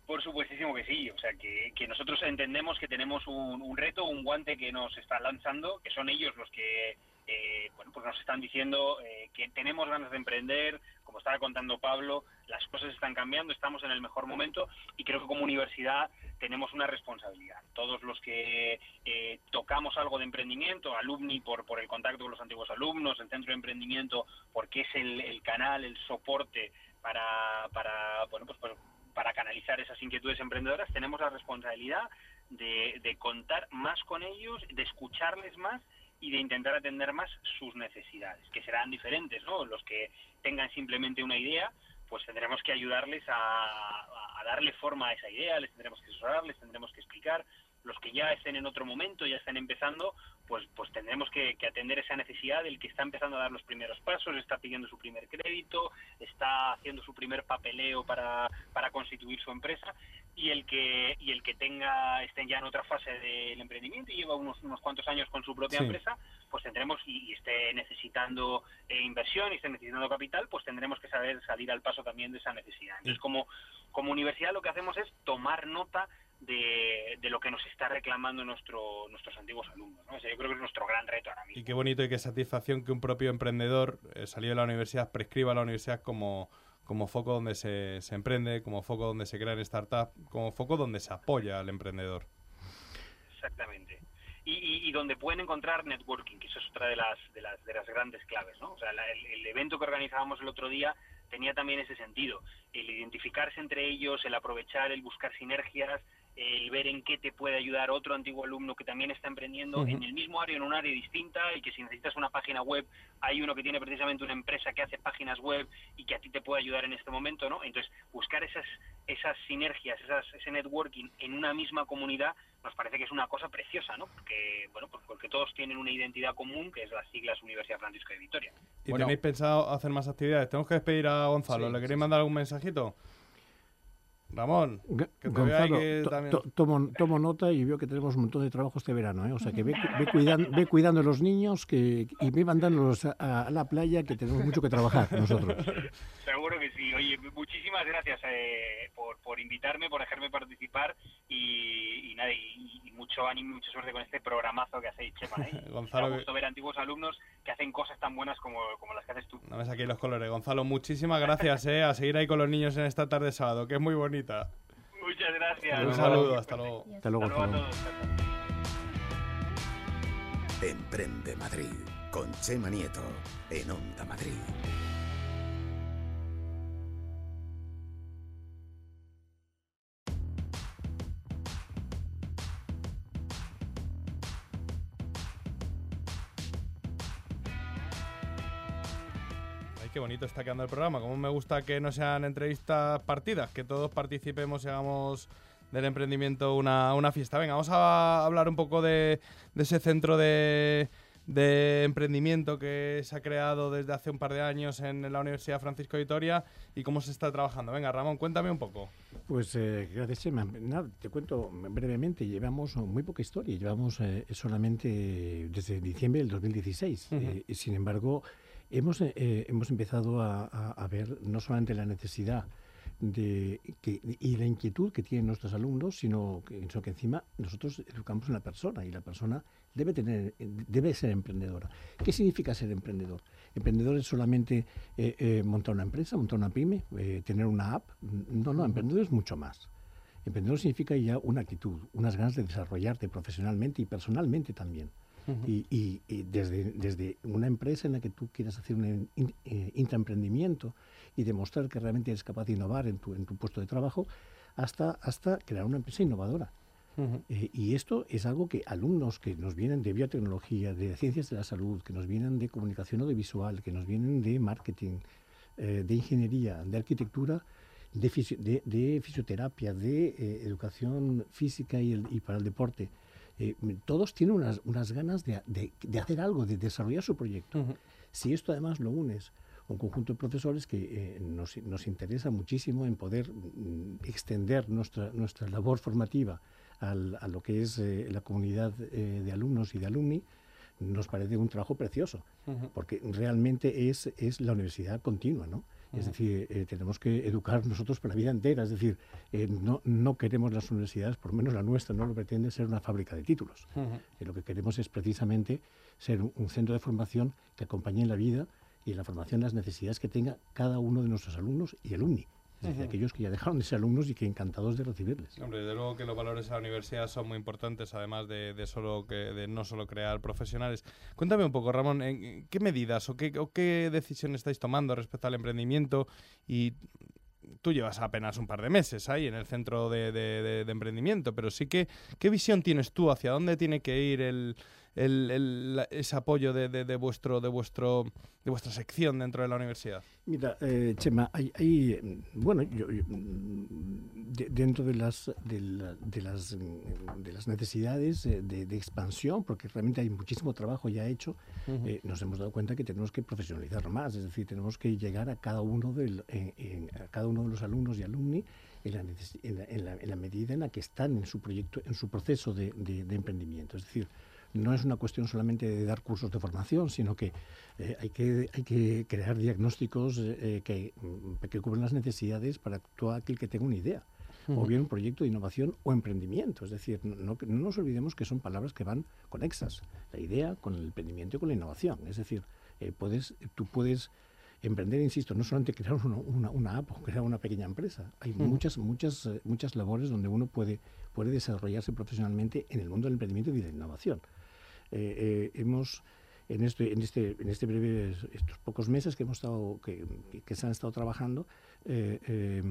Por supuestísimo que sí. O sea que, que nosotros entendemos que tenemos un, un reto, un guante que nos están lanzando, que son ellos los que eh, bueno, pues nos están diciendo eh, que tenemos ganas de emprender, como estaba contando Pablo, las cosas están cambiando, estamos en el mejor momento y creo que como universidad tenemos una responsabilidad. Todos los que eh, tocamos algo de emprendimiento, alumni por, por el contacto con los antiguos alumnos, el centro de emprendimiento porque es el, canal, el soporte para, para bueno, pues, pues, para canalizar esas inquietudes emprendedoras, tenemos la responsabilidad de, de contar más con ellos, de escucharles más y de intentar atender más sus necesidades, que serán diferentes, ¿no? Los que tengan simplemente una idea, pues tendremos que ayudarles a, a- darle forma a esa idea, les tendremos que asesorar, les tendremos que explicar. Los que ya estén en otro momento, ya están empezando, pues, pues tendremos que, que atender esa necesidad del que está empezando a dar los primeros pasos, está pidiendo su primer crédito, está haciendo su primer papeleo para, para constituir su empresa y el que y el que tenga esté ya en otra fase del emprendimiento y lleva unos, unos cuantos años con su propia Sí. empresa, pues tendremos y, y esté necesitando eh, inversión y esté necesitando capital, pues tendremos que saber salir al paso también de esa necesidad. Entonces, como, como universidad lo que hacemos es tomar nota de, de lo que nos está reclamando nuestro, nuestros antiguos alumnos. ¿no? O sea, yo creo que es nuestro gran reto ahora mismo. Y qué bonito y qué satisfacción que un propio emprendedor eh, salido de la universidad prescriba a la universidad como, como foco donde se, se emprende, como foco donde se crean startups, como foco donde se apoya al emprendedor. Exactamente. Y, y- y donde pueden encontrar networking, que eso es otra de las, de las, de las grandes claves, ¿no? O sea, la- el, el evento que organizábamos el otro día tenía también ese sentido, el identificarse entre ellos, el aprovechar, el buscar sinergias, el ver en qué te puede ayudar otro antiguo alumno que también está emprendiendo en el mismo área, en un área distinta, y que si necesitas una página web, hay uno que tiene precisamente una empresa que hace páginas web y que a ti te puede ayudar en este momento, ¿no? Entonces, buscar esas, esas sinergias, esas, ese networking en una misma comunidad nos parece que es una cosa preciosa, ¿no? Porque, bueno, pues porque todos tienen una identidad común, que es las siglas Universidad Francisco de Vitoria. ¿Y Bueno. tenéis pensado hacer más actividades? Tenemos que despedir a Gonzalo. Sí, ¿Le queréis sí. mandar algún mensajito? Ramón, que Gonzalo, que to- también- to- tomo, tomo nota y veo que tenemos un montón de trabajo este verano, ¿eh? O sea que ve, ve, cuidan- ve cuidando a los niños que, y ve mandándolos a, a la playa que tenemos mucho que trabajar nosotros. Seguro que sí. Oye, muchísimas gracias eh, por, por invitarme, por dejarme participar y, y nada, y, y mucho ánimo y mucha suerte con este programazo que hacéis, Chema. ¿eh? Gonzalo, Me que- gusto ver antiguos alumnos que hacen cosas tan buenas como, como las que haces tú. No ves aquí los colores. Gonzalo, muchísimas gracias, eh, a seguir ahí con los niños en esta tarde de sábado, que es muy Muchas gracias. Un saludo, hasta luego. Hasta luego, Hasta luego. Emprende Madrid con Chema Nieto en Onda Madrid. Bonito está quedando el programa. Como me gusta que no sean entrevistas partidas, que todos participemos y hagamos del emprendimiento una, una fiesta. Venga, vamos a hablar un poco de, de ese centro de, de emprendimiento que se ha creado desde hace un par de años en la Universidad Francisco de Vitoria y cómo se está trabajando. Venga, Ramón, cuéntame un poco. Pues eh, gracias. Nada, te cuento brevemente. Llevamos muy poca historia. Llevamos eh, solamente desde diciembre del 2016. Ujú. Eh, y sin embargo, hemos, eh, hemos empezado a, a- a ver no solamente la necesidad de, que, y la inquietud que tienen nuestros alumnos, sino que, sino que encima nosotros educamos en la persona y la persona debe, tener, debe ser emprendedora. ¿Qué significa ser emprendedor? Emprendedor es solamente eh, eh, montar una empresa, montar una pyme, eh, tener una app. No, no, emprendedor es mucho más. Emprendedor significa ya una actitud, unas ganas de desarrollarte profesionalmente y personalmente también. Y, y- y desde, desde una empresa en la que tú quieras hacer un in- eh, intraemprendimiento y demostrar que realmente eres capaz de innovar en tu, en tu puesto de trabajo, hasta, hasta crear una empresa innovadora. Eh, y esto es algo que alumnos que nos vienen de biotecnología, de ciencias de la salud, que nos vienen de comunicación audiovisual, que nos vienen de marketing, eh, de ingeniería, de arquitectura, de, de- de fisioterapia, de eh, educación física y, el- y para el deporte, eh, todos tienen unas, unas ganas de, de- de hacer algo, de desarrollar su proyecto. Si esto además lo unes a un conjunto de profesores que eh, nos, nos interesa muchísimo en poder mm, extender nuestra, nuestra labor formativa al- a lo que es eh, la comunidad de alumnos y de alumni, nos parece un trabajo precioso, porque realmente es, es la universidad continua, ¿no? Es decir, eh, tenemos que educar nosotros para la vida entera, es decir, eh, no, no queremos las universidades, por lo menos la nuestra, no lo pretende ser una fábrica de títulos. Eh, lo que queremos es precisamente ser un, un centro de formación que acompañe en la vida y en la formación las necesidades que tenga cada uno de nuestros alumnos y alumni. Decir, Ujú. aquellos que ya dejaron de ser alumnos y que encantados de recibirles. Hombre, desde luego que los valores a la universidad son muy importantes, además de, de solo que, de no solo crear profesionales. Cuéntame un poco, Ramón, ¿en en qué medidas o qué, o qué decisiones estáis tomando respecto al emprendimiento? Y tú llevas apenas un par de meses ahí en el centro de, de- de- de emprendimiento, pero sí que, ¿qué visión tienes tú? ¿Hacia dónde tiene que ir el, el- el- la- ese apoyo de, de- de vuestro, de, vuestro, de vuestra sección dentro de la universidad? Mira, eh, Chema, hay, hay, bueno, yo, yo, de- dentro de las, de, la- de las, de las necesidades eh, de, de expansión, porque realmente hay muchísimo trabajo ya hecho, eh, nos hemos dado cuenta que tenemos que profesionalizar más, es decir, tenemos que llegar a cada uno, del, en- en- a cada uno de los alumnos y alumni en la, en la- en la- en la medida en la que están en su proyecto, en su proceso de, de- de emprendimiento. Es decir, no es una cuestión solamente de dar cursos de formación, sino que eh, hay que hay que crear diagnósticos eh, eh, que, mm, que cubran las necesidades para todo aquel que tenga una idea. O bien un proyecto de innovación o emprendimiento. Es decir, no, no- no nos olvidemos que son palabras que van conexas. La idea con el emprendimiento y con la innovación. Es decir, eh, puedes, tú puedes emprender, insisto, no solamente crear una, una, una app o crear una pequeña empresa. Hay muchas, muchas, muchas labores donde uno puede, puede desarrollarse profesionalmente en el mundo del emprendimiento y de la innovación. Eh, eh, hemos en este, en este, en este breve, estos pocos meses que hemos estado, que, que- se han estado trabajando, eh, eh,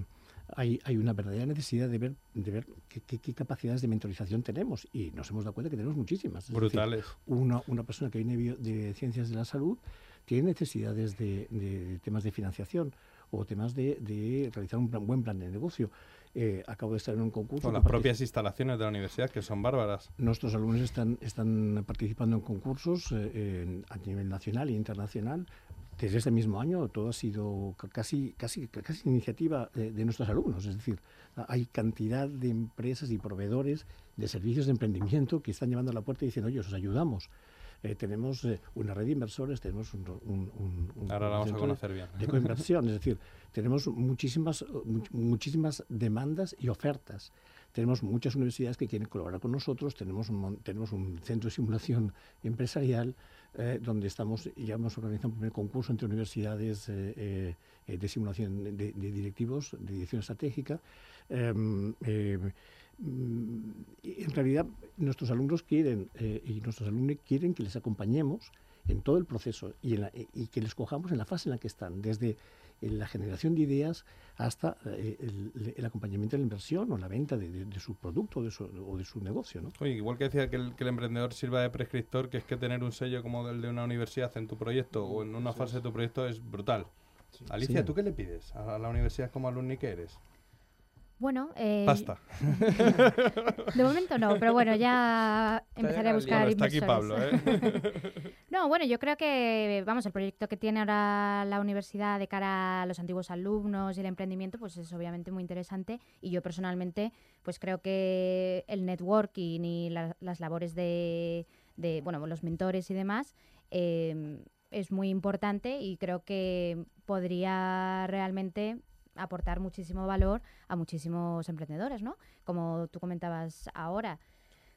hay, hay una verdadera necesidad de ver, de ver qué, qué- qué capacidades de mentorización tenemos y nos hemos dado cuenta que tenemos muchísimas. Es decir, Brutales. una, una persona que viene de ciencias de la salud tiene necesidades de, de temas de financiación o temas de, de realizar un plan- buen plan de negocio. Eh, acabo de estar en un concurso. Con las propias instalaciones de la universidad, que son bárbaras. Nuestros alumnos están, están participando en concursos eh, en- a nivel nacional e internacional desde este mismo año todo ha sido casi, casi, casi iniciativa de, de, nuestros alumnos. Es decir, hay cantidad de empresas y proveedores de servicios de emprendimiento que están llevando a la puerta y diciendo, oye, os ayudamos. Eh, tenemos eh, una red de inversores, tenemos un, un, un, Ahora la vamos a conocer bien. de coinversión, es decir, tenemos muchísimas, muchísimas demandas y ofertas. Tenemos muchas universidades que quieren colaborar con nosotros, tenemos un, tenemos un centro de simulación empresarial eh, donde estamos, ya hemos organizado un primer concurso entre universidades eh, eh, de simulación de, de, directivos, de dirección estratégica. Mm, en realidad nuestros alumnos quieren eh, y nuestros alumnos quieren que les acompañemos en todo el proceso y, en la, y, que les cojamos en la fase en la que están, desde la generación de ideas hasta eh, el, el, acompañamiento de la inversión o la venta de, de, de su producto de su, o de su negocio. ¿no? Oye, igual que decía que el, que el, emprendedor sirva de prescriptor, que es que tener un sello como el de una universidad en tu proyecto o en una sí, fase sí. de tu proyecto es brutal. Sí. Alicia, ¿tú qué le pides a la universidad como alumni que eres? Bueno, eh, Pasta. De momento no, pero bueno, ya empezaré a buscar bueno, está aquí Pablo, ¿eh? no, bueno, yo creo que, vamos, el proyecto que tiene ahora la universidad de cara a los antiguos alumnos y el emprendimiento, pues es obviamente muy interesante y yo personalmente, pues creo que el networking y la, las labores de, de, bueno, los mentores y demás, eh, es muy importante y creo que podría realmente aportar muchísimo valor a muchísimos emprendedores, ¿no? Como tú comentabas ahora.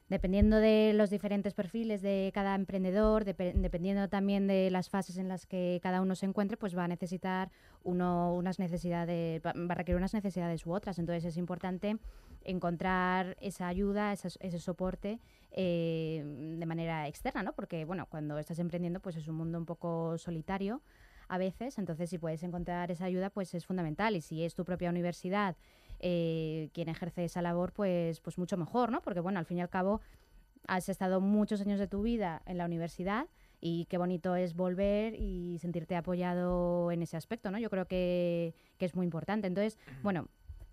Dependiendo de los diferentes perfiles de cada emprendedor, de, dependiendo también de las fases en las que cada uno se encuentre, pues va a necesitar uno unas necesidades, va a requerir unas necesidades u otras. Entonces es importante encontrar esa ayuda, esa, ese soporte eh, de manera externa, ¿no? Porque, bueno, cuando estás emprendiendo, pues es un mundo un poco solitario a veces, entonces si puedes encontrar esa ayuda, pues es fundamental. Y si es tu propia universidad eh, quien ejerce esa labor, pues, pues mucho mejor, ¿no? Porque bueno, al fin y al cabo has estado muchos años de tu vida en la universidad y qué bonito es volver y sentirte apoyado en ese aspecto, ¿no? Yo creo que, que es muy importante. Entonces, bueno,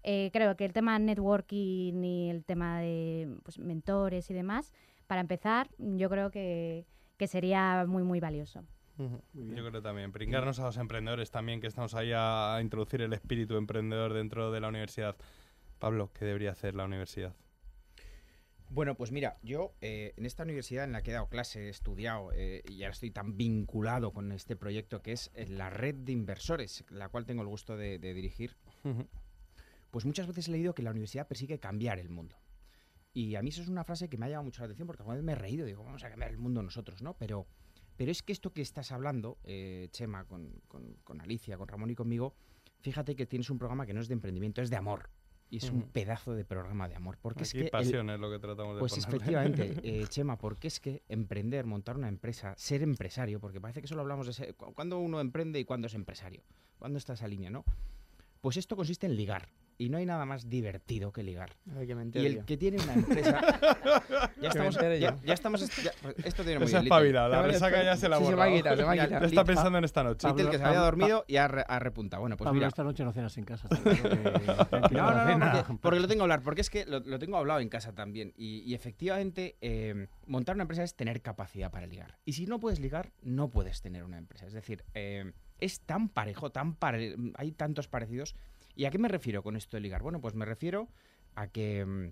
eh, creo que el tema networking y el tema de pues, mentores y demás, para empezar, yo creo que, que sería muy, muy valioso. Yo creo también. Pringarnos a los emprendedores también, que estamos ahí a, a, introducir el espíritu emprendedor dentro de la universidad. Pablo, ¿qué debería hacer la universidad? Bueno, pues mira, yo eh, en esta universidad en la que he dado clase, he estudiado eh, y ahora estoy tan vinculado con este proyecto que es eh, la red de inversores, la cual tengo el gusto de, de dirigir, pues muchas veces he leído que la universidad persigue cambiar el mundo. Y a mí eso es una frase que me ha llamado mucho la atención porque alguna vez me he reído, digo, vamos a cambiar el mundo nosotros, ¿no? Pero pero es que esto que estás hablando, eh, Chema, con, con, con, Alicia, con Ramón y conmigo, fíjate que tienes un programa que no es de emprendimiento, es de amor. Y es uh -huh. un pedazo de programa de amor. Porque Aquí es que pasión el, es lo que tratamos de Pues ponerle. efectivamente, eh, Chema, porque es que emprender, montar una empresa, ser empresario, porque parece que solo hablamos de ser, cuando uno emprende y cuando es empresario. ¿Cuándo está esa línea, no? Pues esto consiste en ligar y no hay nada más divertido que ligar. Ay, que me y el yo. que tiene una empresa. ya, estamos, ya, ya, estamos. Ya, esto tiene muy Esa bien. espabila, la resaca ya se la sí, borra. se va a quitar, se va a quitar. Ya está pensando en esta noche. Little que se había dormido y ha, ha repuntado. Bueno, pues Pablo, mira. esta noche no cenas en casa. no, no, no, porque, porque, lo tengo que hablar, porque es que lo, lo tengo hablado en casa también. Y, y efectivamente, eh, montar una empresa es tener capacidad para ligar. Y si no puedes ligar, no puedes tener una empresa. Es decir, eh, es tan parejo, tan pare hay tantos parecidos ¿Y a qué me refiero con esto de ligar? Bueno, pues me refiero a que mmm,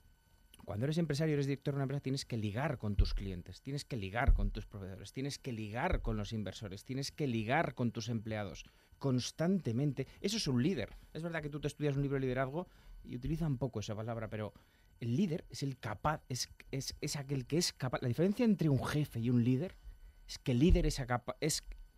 cuando eres empresario, eres director de una empresa, tienes que ligar con tus clientes, tienes que ligar con tus proveedores, tienes que ligar con los inversores, tienes que ligar con tus empleados constantemente. Eso es un líder. Es verdad que tú te estudias un libro de liderazgo y utilizan poco esa palabra, pero el líder es el capaz, es, es, aquel que es capaz. La diferencia entre un jefe y un líder es que el líder es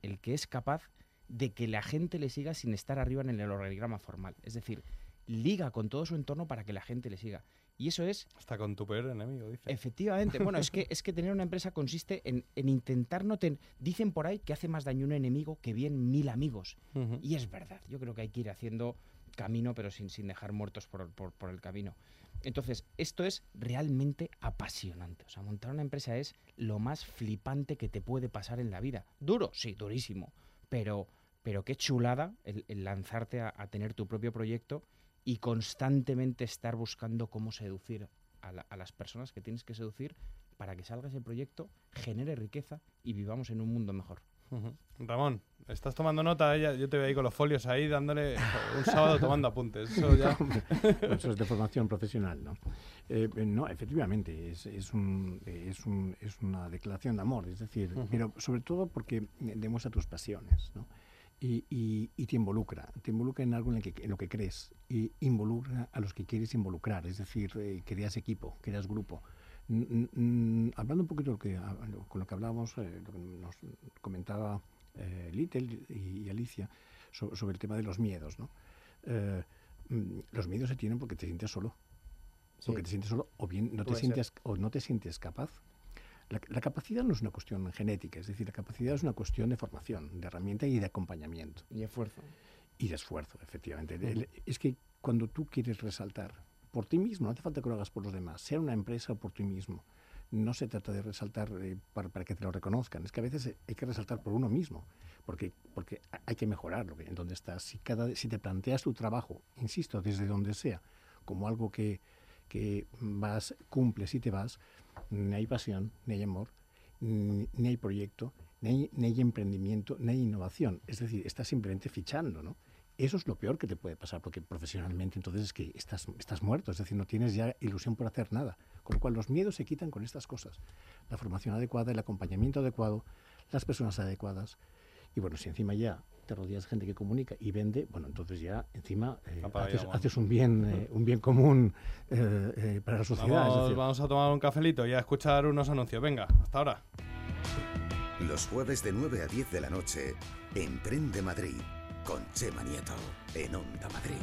el que es capaz de que la gente le siga sin estar arriba en el organigrama formal. Es decir, liga con todo su entorno para que la gente le siga. Y eso es... Hasta con tu peor enemigo, dice. Efectivamente. Bueno, es que, es que tener una empresa consiste en, en intentar no tener... Dicen por ahí que hace más daño un enemigo que bien mil amigos. Uh -huh. Y es verdad. Yo creo que hay que ir haciendo camino, pero sin, sin dejar muertos por, por, por el camino. Entonces, esto es realmente apasionante. O sea, montar una empresa es lo más flipante que te puede pasar en la vida. Duro, sí, durísimo pero, pero qué chulada el, lanzarte a, tener tu propio proyecto y constantemente estar buscando cómo seducir a, la, las personas que tienes que seducir para que salga ese proyecto, genere riqueza y vivamos en un mundo mejor. Ramón, estás tomando nota, Ya- yo te veo ahí con los folios ahí dándole un sábado tomando apuntes. Eso ya... Eso es de formación profesional, ¿no? Eh, eh, no, efectivamente, es, es, un, eh, es, un- es una declaración de amor, es decir, Ujú. pero sobre todo porque eh, demuestra tus pasiones, ¿no? Y, y- y te involucra, te involucra en algo en, que, en lo que crees, y involucra a los que quieres involucrar, es decir, eh, creas equipo, creas grupo. N- hablando un poquito de lo que, con lo que hablábamos, eh, lo que nos comentaba eh, Little y, Alicia so- sobre el tema de los miedos, ¿no? Eh, mm, los miedos se tienen porque te sientes solo. Porque te sientes solo o bien no te Puede ser. sientes o no te sientes capaz. La, la capacidad no es una cuestión genética, es decir, la capacidad es una cuestión de formación, de herramienta y de acompañamiento. Y esfuerzo. Y de esfuerzo, efectivamente. El- Es que cuando tú quieres resaltar por ti mismo, no hace falta que lo hagas por los demás, sea una empresa o por ti mismo. No se trata de resaltar eh, para, para que te lo reconozcan, es que a veces hay que resaltar por uno mismo, porque, porque ha- hay que mejorar lo que, en donde estás. Si, cada, si te planteas tu trabajo, insisto, desde donde sea, como algo que, que vas, cumples y te vas, ni hay pasión, ni hay amor, ni, ni hay proyecto, ni hay, ni hay emprendimiento, ni hay innovación. Es decir, estás simplemente fichando, ¿no? Eso es lo peor que te puede pasar, porque profesionalmente entonces es que estás, estás muerto, es decir, no tienes ya ilusión por hacer nada. Con lo cual los miedos se quitan con estas cosas. La formación adecuada, el acompañamiento adecuado, las personas adecuadas. Y bueno, si encima ya te rodeas de gente que comunica y vende, bueno, entonces ya encima eh, haces, un bien, eh, un bien común eh, eh, para la sociedad. es Vamos, decir, vamos a tomar un cafelito y a escuchar unos anuncios. Venga, hasta ahora. Los jueves de 9 a 10 de la noche, Emprende Madrid, con Chema Nieto, en Onda Madrid.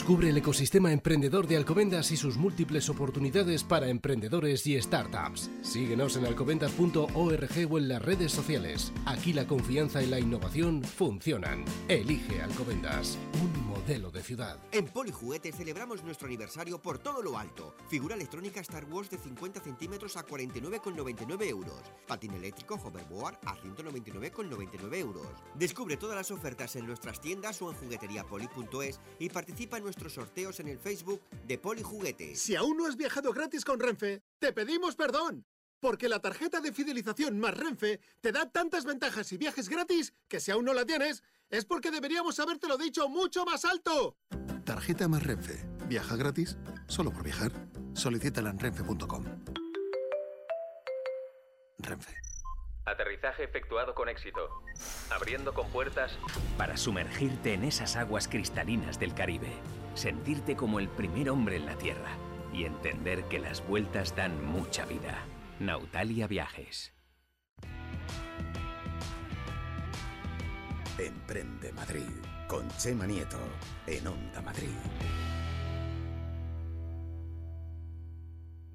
Descubre el ecosistema emprendedor de Alcobendas y sus múltiples oportunidades para emprendedores y startups. Síguenos en alcobendas.org o en las redes sociales. Aquí la confianza y la innovación funcionan. Elige Alcobendas, un modelo de ciudad. En Polijuguete celebramos nuestro aniversario por todo lo alto. Figura electrónica Star Wars de 50 centímetros a 49,99 euros. Patín eléctrico Hoverboard a 199,99 euros. Descubre todas las ofertas en nuestras tiendas o en jugueteriapoli.es y participa en nuestros sorteos en el Facebook de Polijuguete. Si aún no has viajado gratis con Renfe, te pedimos perdón. Porque la tarjeta de fidelización más Renfe te da tantas ventajas y viajes gratis que si aún no la tienes, es porque deberíamos habértelo dicho mucho más alto. Tarjeta más Renfe. Viaja gratis solo por viajar. Solicítala en renfe.com. Renfe. Aterrizaje efectuado con éxito. Abriendo compuertas para sumergirte en esas aguas cristalinas del Caribe. Sentirte como el primer hombre en la Tierra. Y entender que las vueltas dan mucha vida. Nautalia Viajes. Emprende Madrid, con Chema Nieto, en Onda Madrid.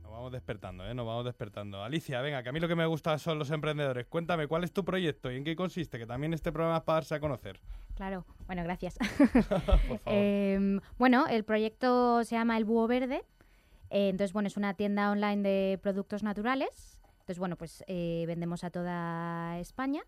Nos vamos despertando, ¿eh? Nos vamos despertando. Alicia, venga, que a mí lo que me gusta son los emprendedores. Cuéntame, ¿cuál es tu proyecto y en qué consiste? Que también este programa es para darse a conocer. Claro, bueno, gracias. favor. Em, bueno, el proyecto se llama El Búho Verde. Eh, entonces, bueno, es una tienda online de productos naturales. Entonces, bueno, pues eh, vendemos a toda España.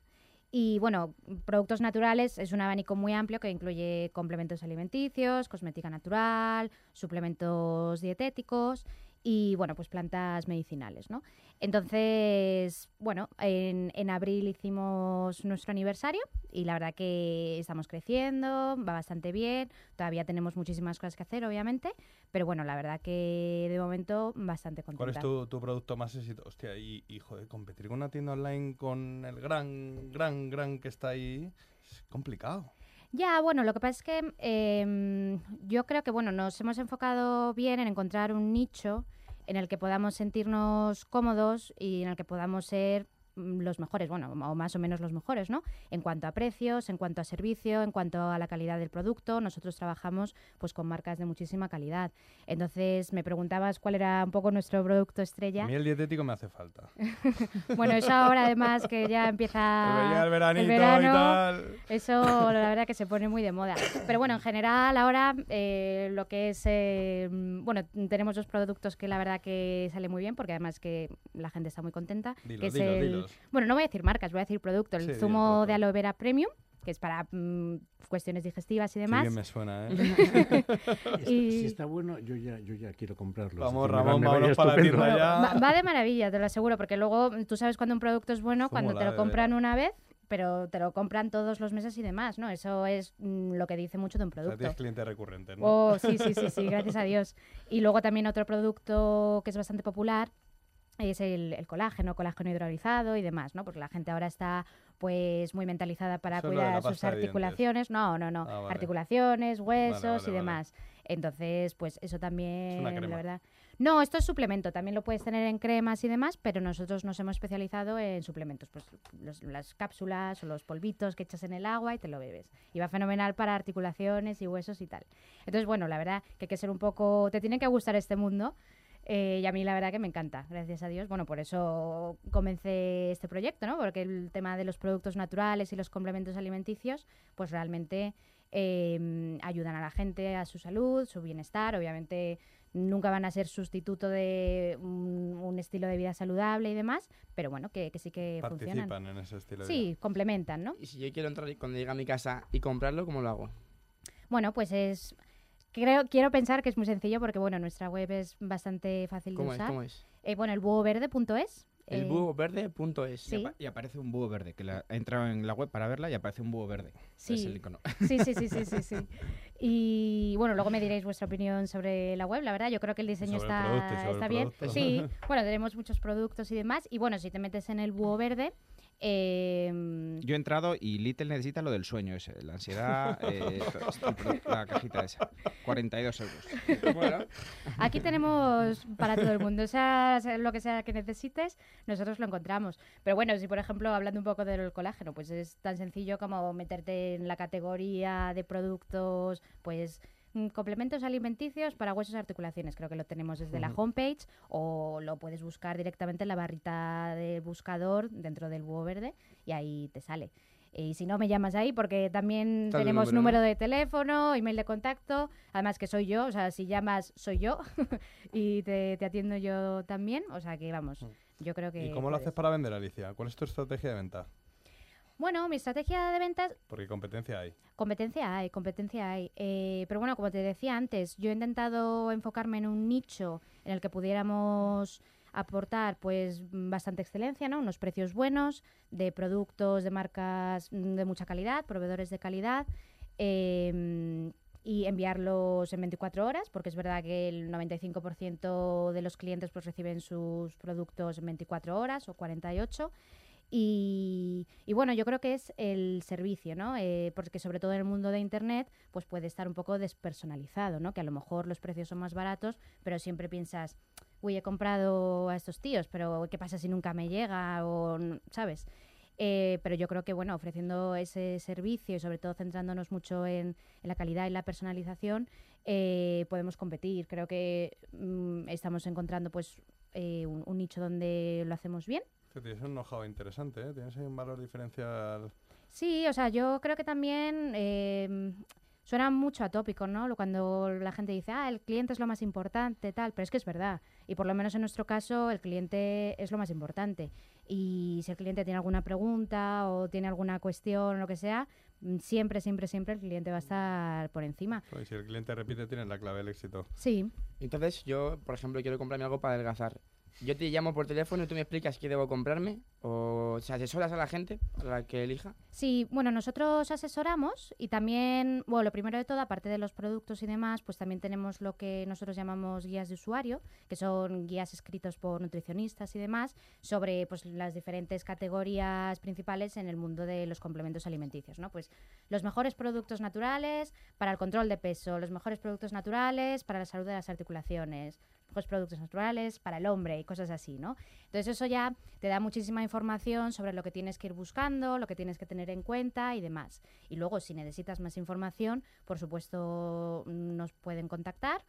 Y bueno, productos naturales es un abanico muy amplio que incluye complementos alimenticios, cosmética natural, suplementos dietéticos y bueno, pues plantas medicinales, ¿no? Entonces, bueno, en, en abril hicimos nuestro aniversario y la verdad que estamos creciendo, va bastante bien, todavía tenemos muchísimas cosas que hacer, obviamente, pero bueno, la verdad que de momento bastante contenta. ¿Cuál es tu, tu producto más exitoso? Hostia, y, y joder, competir con una tienda online con el gran, gran, gran que está ahí es complicado. Ya, bueno, lo que pasa es que em, yo creo que bueno, nos hemos enfocado bien en encontrar un nicho en el que podamos sentirnos cómodos y en el que podamos ser los mejores, bueno, o más o menos los mejores, ¿no? En cuanto a precios, en cuanto a servicio, en cuanto a la calidad del producto, nosotros trabajamos pues con marcas de muchísima calidad. Entonces, me preguntabas cuál era un poco nuestro producto estrella. A mí el dietético me hace falta. Bueno, eso ahora además que ya empieza el veranito y verano, tal. eso la verdad que se pone muy de moda. Pero bueno, en general ahora eh, lo que es, eh, mm, bueno, tenemos dos productos que la verdad que sale muy bien porque además que la gente está muy contenta. Dilos, que es dilos, el, Bueno, no voy a decir marcas, voy a decir producto. El Sí, zumo producto. de aloe vera premium que es para mm, cuestiones digestivas y Sí demás. que me suena, ¿eh? Y- Si está bueno, yo ya, yo ya quiero comprarlo. Vamos, me va- Ramón, me vámonos para la tienda ya. Va, va de maravilla, te lo aseguro, porque luego mm, tú sabes cuando un producto es bueno, cuando te lo compran una vez, pero te lo compran todos los meses y demás, ¿no? Eso es mm, lo que dice mucho de un O sea, producto. tienes cliente recurrente, ¿no? Oh, sí, sí, sí, sí, gracias a Dios. Y luego también otro producto que es bastante popular es el, el colágeno, colágeno hidrolizado y demás, ¿no? Porque la gente ahora está pues muy mentalizada para es cuidar sus articulaciones. No, no, no. Ah, vale. Articulaciones, huesos vale, y demás. Entonces, pues eso también, crema. la verdad. No, esto es suplemento, también lo puedes tener en cremas y demás, pero nosotros nos hemos especializado en suplementos, pues los- las cápsulas o los polvitos que echas en el agua y te lo bebes. Y va fenomenal para articulaciones y huesos y tal. Entonces, bueno, la verdad que hay que ser un poco, te tiene que gustar este mundo. Eh, y a mí la verdad que me encanta, gracias a Dios. Bueno, por eso comencé este proyecto, ¿no? Porque el tema de los productos naturales y los complementos alimenticios, pues realmente eh, ayudan a la gente a su salud, su bienestar. Obviamente nunca van a ser sustituto de un, un estilo de vida saludable y demás, pero bueno, que, que sí que funcionan. Participan en ese estilo de Sí, complementan, ¿no? Y si yo quiero entrar y cuando llegue a mi casa y comprarlo, ¿cómo lo hago? Bueno, pues es... Creo, quiero pensar que es muy sencillo porque, bueno, nuestra web es bastante fácil ¿Cómo de es? usar. ¿Cómo es? Eh, bueno, el búhoverde.es. El eh, búhoverde.es. Sí. Y aparece un búho verde, que la, he entrado en la web para verla y aparece un búho verde. Sí. Es el icono. Sí, sí, sí, sí, sí, sí. Y bueno, luego me diréis vuestra opinión sobre la web. La verdad, yo creo que el diseño Sobre el está, producto y sobre el está bien. Sí, bueno, tenemos muchos productos y demás. Y bueno, si te metes en el búho verde, eh, Yo he entrado y Little necesita lo del sueño ese, la ansiedad, eh, la cajita esa. 42 euros. Bueno, aquí tenemos para todo el mundo. O sea, lo que sea que necesites, nosotros lo encontramos. Pero bueno, si por ejemplo, hablando un poco del colágeno, pues es tan sencillo como meterte en la categoría de productos, pues complementos alimenticios para huesos y articulaciones. Creo que lo tenemos desde la homepage o lo puedes buscar directamente en la barrita de buscador dentro del búho verde y ahí te sale. Y si no, me llamas ahí porque también tenemos número, de teléfono, email de contacto, además que soy yo, o sea, si llamas soy yo y te, te atiendo yo también, o sea que vamos, yo creo que... ¿Y cómo lo haces para vender, Alicia? ¿Cuál es tu estrategia de venta? Bueno, mi estrategia de ventas Porque competencia hay. Competencia hay, competencia hay. Eh, pero bueno, como te decía antes, yo he intentado enfocarme en un nicho en el que pudiéramos aportar pues bastante excelencia, ¿no? Unos precios buenos de productos de marcas mm, de mucha calidad, proveedores de calidad. eh, y enviarlos en 24 horas, porque es verdad que el 95% de los clientes pues reciben sus productos en 24 horas o 48. Y, bueno, yo creo que es el servicio, ¿no? Eh, porque sobre todo en el mundo de Internet, pues puede estar un poco despersonalizado, ¿no? Que a lo mejor los precios son más baratos, pero siempre piensas, uy, he comprado a estos tíos, pero ¿qué pasa si nunca me llega? O, ¿sabes? Eh, pero yo creo que, bueno, ofreciendo ese servicio y sobre todo centrándonos mucho en, la calidad y la personalización, eh, podemos competir. Creo que mm, estamos encontrando, pues, eh, un nicho donde lo hacemos bien Que tienes un know-how interesante, ¿eh? Tienes ahí un valor diferencial. Sí, o sea, yo creo que también eh, suena mucho atópico, ¿no? Lo- Cuando la gente dice, ah, el cliente es lo más importante, tal, pero es que es verdad. Y por lo menos en nuestro caso, el cliente es lo más importante. Y si el cliente tiene alguna pregunta o tiene alguna cuestión, lo que sea, mm, siempre, siempre, siempre el cliente va a estar por encima. Pues si el cliente repite, tienes la clave del éxito. Sí. Entonces, yo, por ejemplo, quiero comprarme algo para adelgazar. Yo te llamo por teléfono y tú me explicas qué debo comprarme. O se asesoras a la gente, a la que elija. Sí, bueno, nosotros asesoramos y también, bueno, lo primero de todo, aparte de los productos y demás, pues también tenemos lo que nosotros llamamos guías de usuario, que son guías escritos por nutricionistas y demás, sobre pues las diferentes categorías principales en el mundo de los complementos alimenticios, ¿no? Pues los mejores productos naturales para el control de peso, los mejores productos naturales para la salud de las articulaciones, productos naturales para el hombre y cosas así, ¿no? Entonces eso ya te da muchísima información sobre lo que tienes que ir buscando, lo que tienes que tener en cuenta y demás. Y luego, si necesitas más información, por supuesto, nos pueden contactar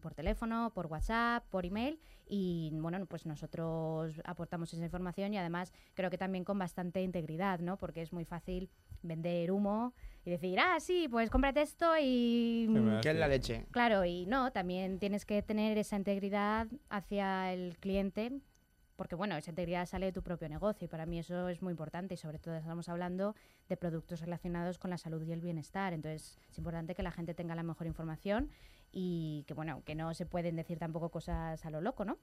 por teléfono, por WhatsApp, por email y bueno, pues nosotros aportamos esa información y además creo que también con bastante integridad, ¿no? Porque es muy fácil vender humo y decir, ah, sí, pues cómprate esto y... das ¿Qué es la leche? Claro, y no, también tienes que tener esa integridad hacia el cliente porque bueno, esa integridad sale de tu propio negocio y para mí eso es muy importante y sobre todo estamos hablando de productos relacionados con la salud y el bienestar. Entonces es importante que la gente tenga la mejor información y que bueno, que no se pueden decir tampoco cosas a lo loco, ¿no?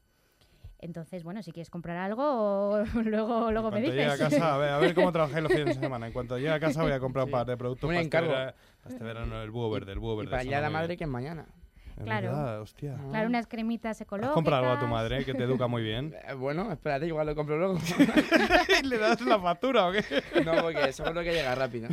Entonces, bueno, si quieres comprar algo, luego, luego me dices. llegue a casa, a ver, a ver cómo trabajáis los fines de semana. En cuanto llegue a casa voy a comprar un par de productos Un para este, para este verano, el búho verde, el búho Y verde. para eso allá la madre que es mañana. Claro. verdad, hostia. Claro, unas cremitas ¿Has ecológicas. comprado algo a tu madre que te educa muy bien? Eh, Bueno, espérate, igual lo compro luego. ¿Le das la factura o qué? no, porque seguro que llega rápido.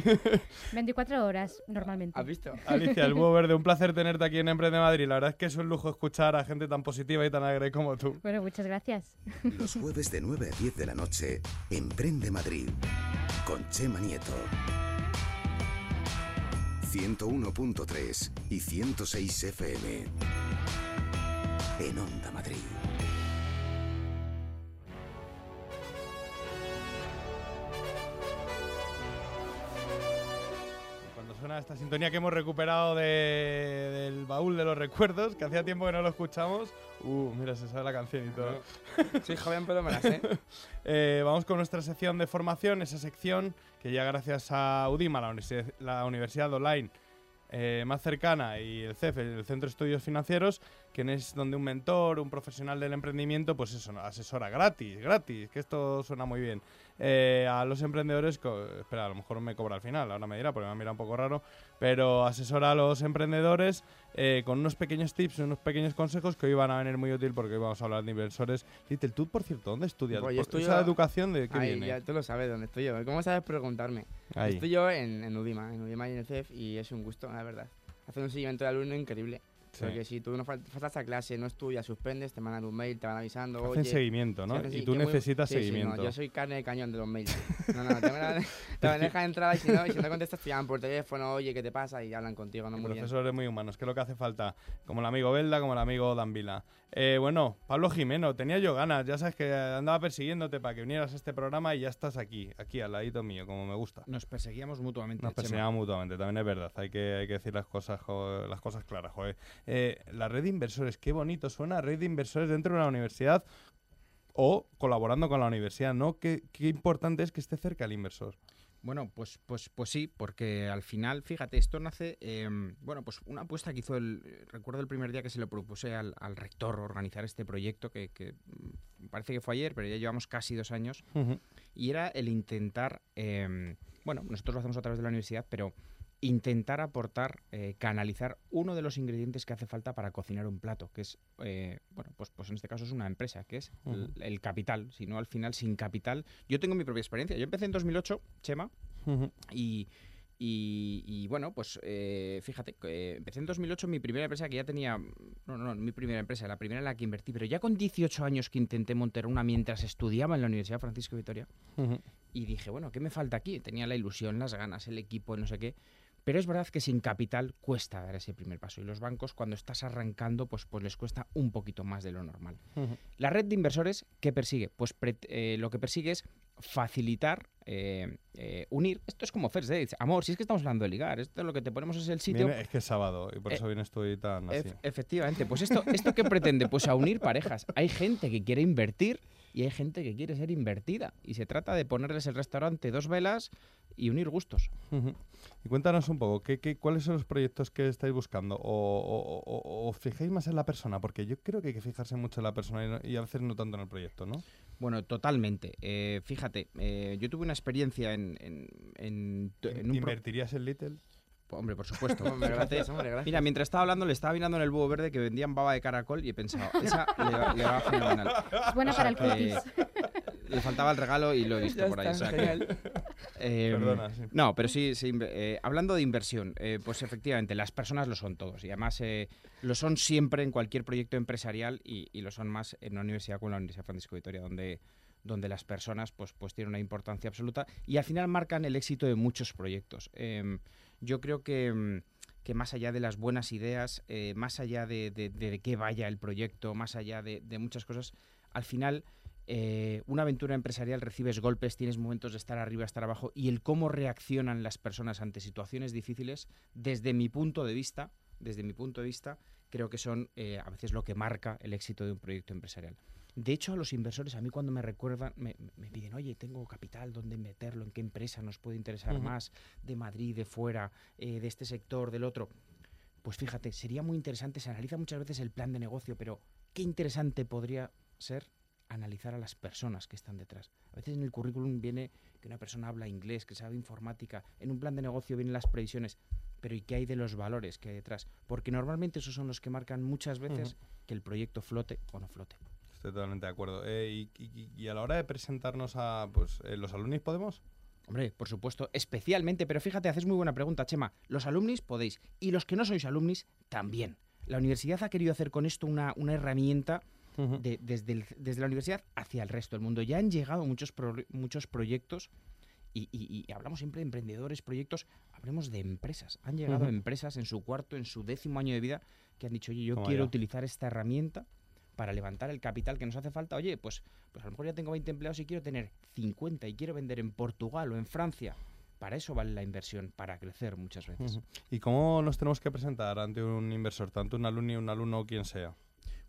24 horas normalmente. ¿Has visto? Alicia, el búho verde, un placer tenerte aquí en Emprende Madrid. La verdad es que es un lujo escuchar a gente tan positiva y tan alegre como tú. Bueno, muchas gracias. Los jueves de 9 a 10 de la noche, Emprende Madrid, con Chema Nieto. 101.3 y 106 FM. En Onda Madrid. Esta sintonía que hemos recuperado de- del baúl de los recuerdos, que hacía tiempo que no lo escuchamos. Uh, mira, se sabe la canción y todo. Soy joven, pero me la sé. Eh, vamos con nuestra sección de formación, esa sección que ya gracias a UDIMA, la, universi- la universidad online eh, más cercana, y el CEF, el Centro de Estudios Financieros, que es donde un mentor, un profesional del emprendimiento, pues eso, asesora gratis, gratis, que esto suena muy bien. eh, a los emprendedores, espera, a lo mejor me cobra al final, ahora me dirá, porque me mira un poco raro, pero asesora a los emprendedores eh, con unos pequeños tips, unos pequeños consejos que hoy van a venir muy útil porque hoy vamos a hablar de inversores. Little, ¿tú, por cierto, dónde estudias? Pues yo estudio- ¿Esa educación de qué Ay, viene? ya tú lo sabes dónde estoy yo. ¿Cómo sabes preguntarme? Ahí. Estoy yo en, en UDIMA, en UDIMA y en el CEF, y es un gusto, la verdad. Hacer un seguimiento de alumno increíble. Sí. Porque si tú no fal- faltas a clase, no estudias, suspendes, te mandan un mail, te van avisando. Hacen oye, seguimiento, ¿no? Y tú muy- necesitas sí, sí, no, seguimiento. yo soy carne de cañón de los mails. No, no, te, van a- dejar entrar y si no, y si no contestas, te llaman por teléfono, oye, ¿qué te pasa? Y hablan contigo, no muy bien. profesores muy humanos, que es lo que hace falta. Como el amigo Belda, como el amigo Dan Vila. Eh, bueno, Pablo Jimeno, tenía yo ganas. Ya sabes que andaba persiguiéndote para que vinieras a este programa y ya estás aquí, aquí al ladito mío, como me gusta. Nos perseguíamos mutuamente. Nos perseguíamos mutuamente, también es verdad. Hay que, hay que decir las cosas, jo- las cosas claras, joder. Eh, la red de inversores, qué bonito suena, red de inversores dentro de una universidad o colaborando con la universidad, ¿no? Qué, qué importante es que esté cerca el inversor. Bueno, pues, pues, pues sí, porque al final, fíjate, esto nace, em, bueno, pues una apuesta que hizo el, recuerdo el primer día que se lo propuse al, al rector organizar este proyecto, que, que, mm, parece que fue ayer, pero ya llevamos casi dos años, y era el intentar, em, bueno, nosotros lo hacemos a través de la universidad, pero intentar aportar, eh, canalizar uno de los ingredientes que hace falta para cocinar un plato, que es, eh, bueno, pues, pues en este caso es una empresa, que es el, el capital. Si no, al final, sin capital. Yo tengo mi propia experiencia. Yo empecé en 2008, Chema, Ujú. y, y- y, bueno, pues eh, fíjate, empecé en 2008 mi primera empresa que ya tenía, no, no, no, mi primera empresa, la primera en la que invertí, pero ya con 18 años que intenté montar una mientras estudiaba en la Universidad Francisco Vitoria, y dije, bueno, ¿qué me falta aquí? Tenía la ilusión, las ganas, el equipo, no sé qué. Pero es verdad que sin capital cuesta dar ese primer paso. Y los bancos, cuando estás arrancando, pues, pues les cuesta un poquito más de lo normal. La red de inversores, ¿qué persigue? Pues eh, lo que persigue es facilitar, eh, eh, unir. Esto es como first dates. Amor, si es que estamos hablando de ligar, esto lo que te ponemos es el sitio. Viene- es que es sábado y por Eh, eso vienes tú y tan así. Efectivamente, pues esto, ¿esto qué pretende? Pues a unir parejas. Hay gente que quiere invertir y hay gente que quiere ser invertida. Y se trata de ponerles el restaurante dos velas y unir gustos. Y cuéntanos un poco, ¿qué, qué, cuáles son los proyectos que estáis buscando? O, o- o- o- fijáis más en la persona? Porque yo creo que hay que fijarse mucho en la persona y, no- y a veces no tanto en el proyecto, ¿no? Bueno, totalmente. Eh, fíjate, eh, yo tuve una experiencia en, en, en- un ¿Invertirías en Little? Hombre, por supuesto. Hombre, gracias, hombre, gracias. Mira, mientras estaba hablando, le estaba mirando en el búho verde que vendían baba de caracol y he pensado, esa le va, le va fenomenal. Es buena O sea para el cutis. Le faltaba el regalo y lo he visto Ya por ahí. está, o sea que-. Eh, Perdona, sí. No, pero sí, sí, eh, hablando de inversión, eh, pues efectivamente, las personas lo son todos y además eh, lo son siempre en cualquier proyecto empresarial y, y lo son más en una universidad como la Universidad Francisco de Vitoria, donde, donde las personas pues, pues tienen una importancia absoluta y al final marcan el éxito de muchos proyectos. Em, yo creo que, mm, que más allá de las buenas ideas, eh, más allá de, de, de qué vaya el proyecto, más allá de, de muchas cosas, al final eh, una aventura empresarial recibes golpes, tienes momentos de estar arriba, estar abajo, y el cómo reaccionan las personas ante situaciones difíciles, desde mi punto de vista, desde mi punto de vista, creo que son eh, a veces lo que marca el éxito de un proyecto empresarial. De hecho, a los inversores, a mí cuando me recuerdan, me, me piden, oye, tengo capital, ¿dónde meterlo? ¿En qué empresa nos puede interesar más? De Madrid, de fuera, eh, de este sector, del otro. Pues fíjate, sería muy interesante, se analiza muchas veces el plan de negocio, pero qué interesante podría ser analizar a las personas que están detrás. A veces en el currículum viene que una persona habla inglés, que sabe informática, en un plan de negocio vienen las previsiones, pero ¿y qué hay de los valores que hay detrás? Porque normalmente esos son los que marcan muchas veces que el proyecto flote o no flote. Estoy totalmente de acuerdo. Eh, y, y- y a la hora de presentarnos a pues, eh, los alumnos, ¿podemos? Hombre, por supuesto, especialmente, pero fíjate, haces muy buena pregunta, Chema. Los alumnis podéis, y los que no sois alumnis también. La universidad ha querido hacer con esto una, una herramienta de- desde, el- desde la universidad hacia el resto del mundo. Ya han llegado muchos, pro- muchos proyectos y, y- y hablamos siempre de emprendedores, proyectos, hablemos de empresas. Han llegado empresas en su cuarto, en su décimo año de vida, que han dicho, oye, yo quiero ya. utilizar esta herramienta para levantar el capital que nos hace falta. Oye, pues, pues a lo mejor ya tengo 20 empleados y quiero tener 50 y quiero vender en Portugal o en Francia. Para eso vale la inversión, para crecer muchas veces. ¿Y cómo nos tenemos que presentar ante un inversor, tanto un alumno, un alumno o quien sea?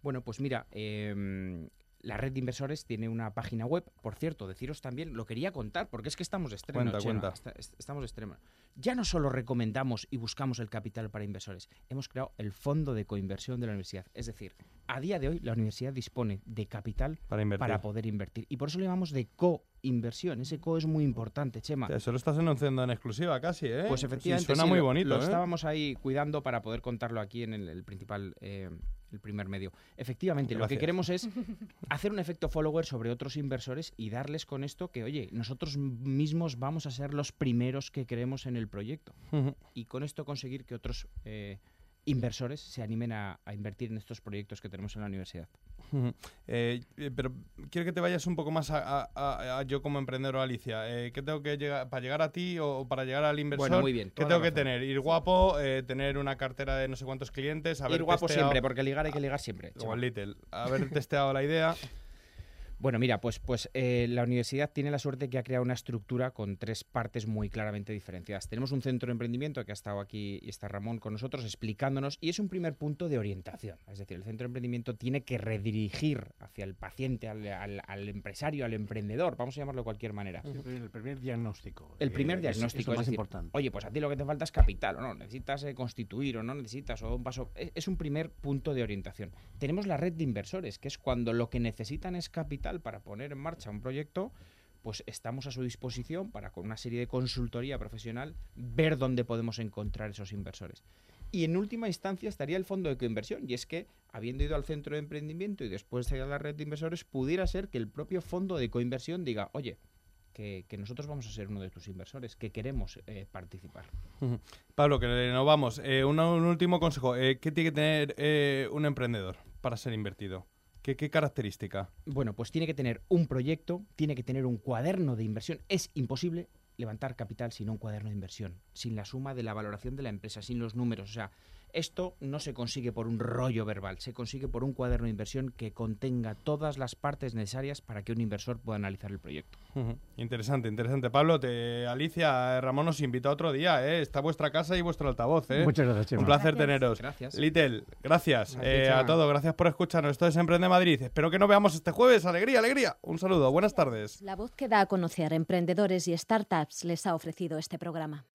Bueno, pues mira, em, la red de inversores tiene una página web. Por cierto, deciros también, lo quería contar, porque es que estamos de estreno. Cuenta, Chema, cuenta. esta- est- estamos de estreno. Ya no solo recomendamos y buscamos el capital para inversores, hemos creado el fondo de coinversión de la universidad. Es decir, a día de hoy la universidad dispone de capital Para invertir. poder invertir. Y por eso le llamamos de coinversión. Ese co es muy importante, Chema. Eso lo estás anunciando en exclusiva casi, ¿eh? Pues Sí, efectivamente. suena sí, muy lo- bonito, Lo ¿eh? estábamos ahí cuidando para poder contarlo aquí en el, el principal, eh, el primer medio. Efectivamente, lo que queremos es hacer un efecto follower sobre otros inversores y darles con esto que, oye, nosotros mismos vamos a ser los primeros que creemos en el proyecto. Y con esto conseguir que otros eh, inversores se animen a, a invertir en estos proyectos que tenemos en la universidad. Eh, eh, pero quiero que te vayas un poco más a, a- a- yo como emprendedor, Alicia. Eh, ¿Qué tengo que llegar para llegar a ti o para llegar al inversor? Bueno, muy bien, ¿Qué tengo que tener? Ir guapo, eh, tener una cartera de no sé cuántos clientes, haber Ir guapo testeado- siempre, porque ligar hay que ligar siempre. El Little. Haber testeado la idea. Bueno, mira, pues, pues eh, la universidad tiene la suerte que ha creado una estructura con tres partes muy claramente diferenciadas. Tenemos un centro de emprendimiento que ha estado aquí y está Ramón con nosotros explicándonos y es un primer punto de orientación. Es decir, el centro de emprendimiento tiene que redirigir hacia el paciente, al, al- al empresario, al emprendedor, vamos a llamarlo de cualquier manera. El primer diagnóstico. El primer eh, es- diagnóstico es, lo es más decir, importante. Oye, pues a ti lo que te falta es capital, o no, necesitas eh, constituir, o no necesitas, o un paso. Es, es un primer punto de orientación. Tenemos la red de inversores, que es cuando lo que necesitan es capital para poner en marcha un proyecto, pues estamos a su disposición para, con una serie de consultoría profesional, ver dónde podemos encontrar esos inversores. Y en última instancia estaría el fondo de coinversión, y es que, habiendo ido al centro de emprendimiento y después a la red de inversores, pudiera ser que el propio fondo de coinversión diga, oye, que, nosotros vamos a ser uno de tus inversores, que queremos eh, participar. Pablo, que nos vamos. Eh, un, último consejo. Eh, ¿Qué tiene que tener eh, un emprendedor para ser invertido? ¿Qué, característica? Bueno, pues tiene que tener un proyecto, tiene que tener un cuaderno de inversión. Es imposible levantar capital sin un cuaderno de inversión, sin la suma de la valoración de la empresa, sin los números. O sea, esto no se consigue por un rollo verbal, se consigue por un cuaderno de inversión que contenga todas las partes necesarias para que un inversor pueda analizar el proyecto. Interesante, interesante. Pablo, te, Alicia, eh, Ramón nos invita otro día, ¿eh? Está vuestra casa y vuestro altavoz, ¿eh? Muchas gracias, Chema. Un placer Gracias. teneros. Gracias. Little, gracias eh, a todos, gracias por escucharnos. Esto es Emprende Madrid. Espero que nos veamos este jueves. Alegría, alegría. Un saludo, buenas tardes. La voz que da a conocer emprendedores y startups les ha ofrecido este programa.